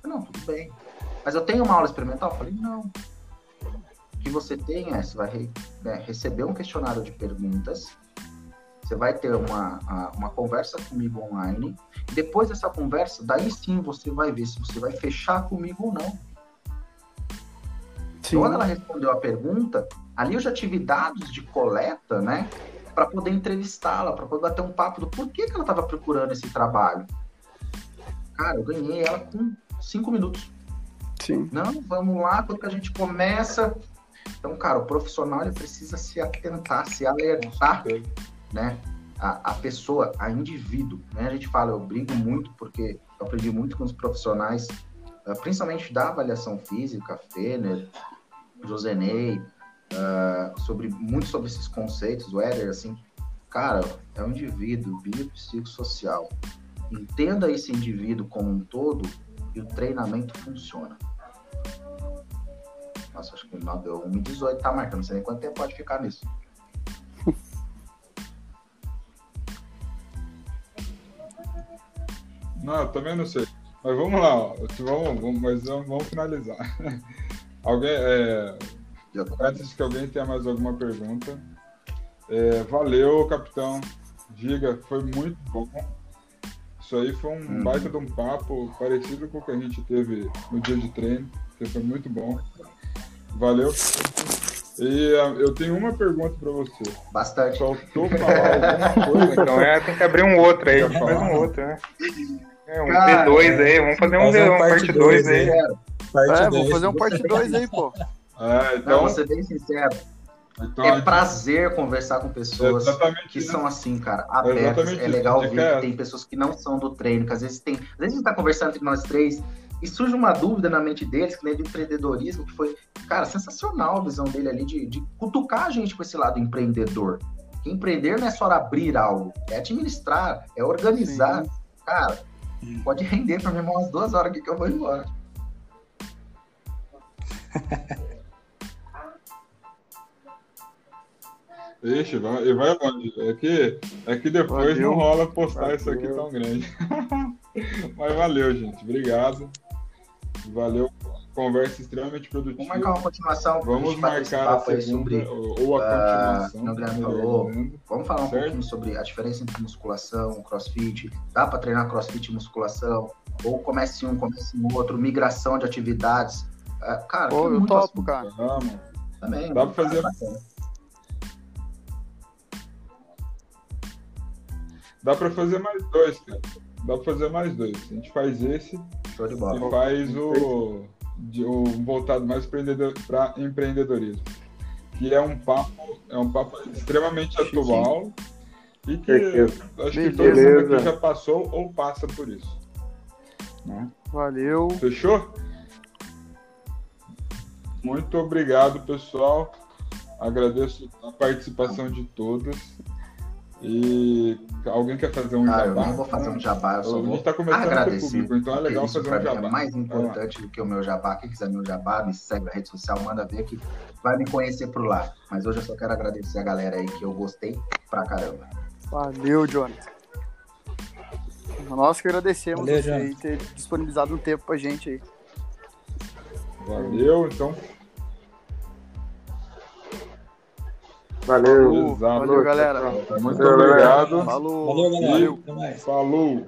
Speaker 2: Não, tudo bem. Mas eu tenho uma aula experimental? Eu falei, não. O que você tem é, você vai né, receber um questionário de perguntas você vai ter uma, uma conversa comigo online. Depois dessa conversa, daí sim você vai ver se você vai fechar comigo ou não. Sim. Quando ela respondeu a pergunta, ali eu já tive dados de coleta, né? Para poder entrevistá-la, para poder bater um papo do porquê que ela estava procurando esse trabalho. Cara, eu ganhei ela com cinco minutos.
Speaker 4: Sim.
Speaker 2: Não, vamos lá, quando a gente começa. Então, cara, o profissional ele precisa se atentar, se alertar né? A, a pessoa, a indivíduo, né? A gente fala, eu brigo muito porque eu aprendi muito com os profissionais, uh, principalmente da avaliação física, Fener, Josenei, uh, sobre muito sobre esses conceitos, o Éder, assim, cara, é um indivíduo biopsicossocial. Entenda esse indivíduo como um todo e o treinamento funciona. Nossa, acho que não deu 1,18, tá marcando, não sei nem quanto tempo pode ficar nisso. [LAUGHS]
Speaker 1: Não, eu também não sei. Mas vamos lá, ó. Vamos, vamos, mas vamos finalizar. [LAUGHS] alguém, é, antes que alguém tenha mais alguma pergunta, é, valeu, capitão. Diga, foi muito bom. Isso aí foi um hum. baita de um papo parecido com o que a gente teve no dia de treino, que foi muito bom. Valeu. E uh, eu tenho uma pergunta para você.
Speaker 2: Bastante.
Speaker 1: Faltou falar alguma coisa? [LAUGHS]
Speaker 5: Então é, tem que abrir um outro aí. Faz um outro, né? É, um Cara, V2 aí, vamos fazer um, V, um parte 2 aí.
Speaker 4: Parte é, vamos fazer um parte 2 aí, pô.
Speaker 1: É, então...
Speaker 2: Não, vou ser bem sincero. Então, é prazer conversar com pessoas que isso. são assim, cara, abertas. É, é legal ver que tem pessoas que não são do treino, que às vezes tem. Às vezes a gente tá conversando entre nós três e surge uma dúvida na mente deles, que nem do empreendedorismo, que foi, cara, sensacional a visão dele ali de, de cutucar a gente com esse lado empreendedor. Que empreender não é só abrir algo, é administrar, é organizar. Sim. Cara, Pode render pra mim umas duas horas aqui que eu vou embora. [LAUGHS]
Speaker 1: Ixi, vai, vai longe. É que, é que depois valeu. não rola postar valeu. isso aqui tão grande. [LAUGHS] Mas valeu, gente. Obrigado. Valeu conversa extremamente produtiva.
Speaker 2: Vamos marcar uma continuação.
Speaker 1: Vamos marcar a segunda, sobre, ou a
Speaker 2: ah, continuação. Uh, falou. Vamos falar um certo? pouquinho sobre a diferença entre musculação, crossfit. Dá para treinar crossfit e musculação? Ou comece um, comece um outro, migração de atividades. Uh, cara,
Speaker 4: Pô, eu topo, assunto. cara.
Speaker 1: Vamos. Também. Dá para fazer. Dá para fazer mais dois, cara. Dá para fazer mais dois. A gente faz esse
Speaker 2: Show de bola.
Speaker 1: e faz o de, voltado mais para empreendedorismo, que é um papo, é um papo extremamente atual e que acho que todo mundo aqui já passou ou passa por isso. Né?
Speaker 4: Valeu.
Speaker 1: Fechou? Muito obrigado, pessoal. Agradeço a participação de todos. E alguém quer fazer um
Speaker 2: Ah, eu
Speaker 1: jabá?
Speaker 2: não vou fazer um jabá, eu só vou
Speaker 1: tá começando a ter
Speaker 2: agradecer.
Speaker 1: público, então é legal fazer um
Speaker 2: mim
Speaker 1: jabá.
Speaker 2: é mais importante do que o meu jabá. Quem quiser meu jabá, me segue na rede social, manda ver que vai me conhecer por lá. Mas hoje eu só quero agradecer a galera aí que eu gostei pra caramba.
Speaker 4: Valeu, Jonathan. Nós que agradecemos
Speaker 3: Valeu,
Speaker 4: você
Speaker 3: Jonathan.
Speaker 4: ter disponibilizado um tempo pra gente aí.
Speaker 1: Valeu, então.
Speaker 5: Valeu.
Speaker 1: Exato.
Speaker 4: Valeu, galera.
Speaker 1: Muito
Speaker 5: Valeu, galera.
Speaker 1: obrigado.
Speaker 4: Falou.
Speaker 3: Valeu, galera.
Speaker 1: Valeu. Falou.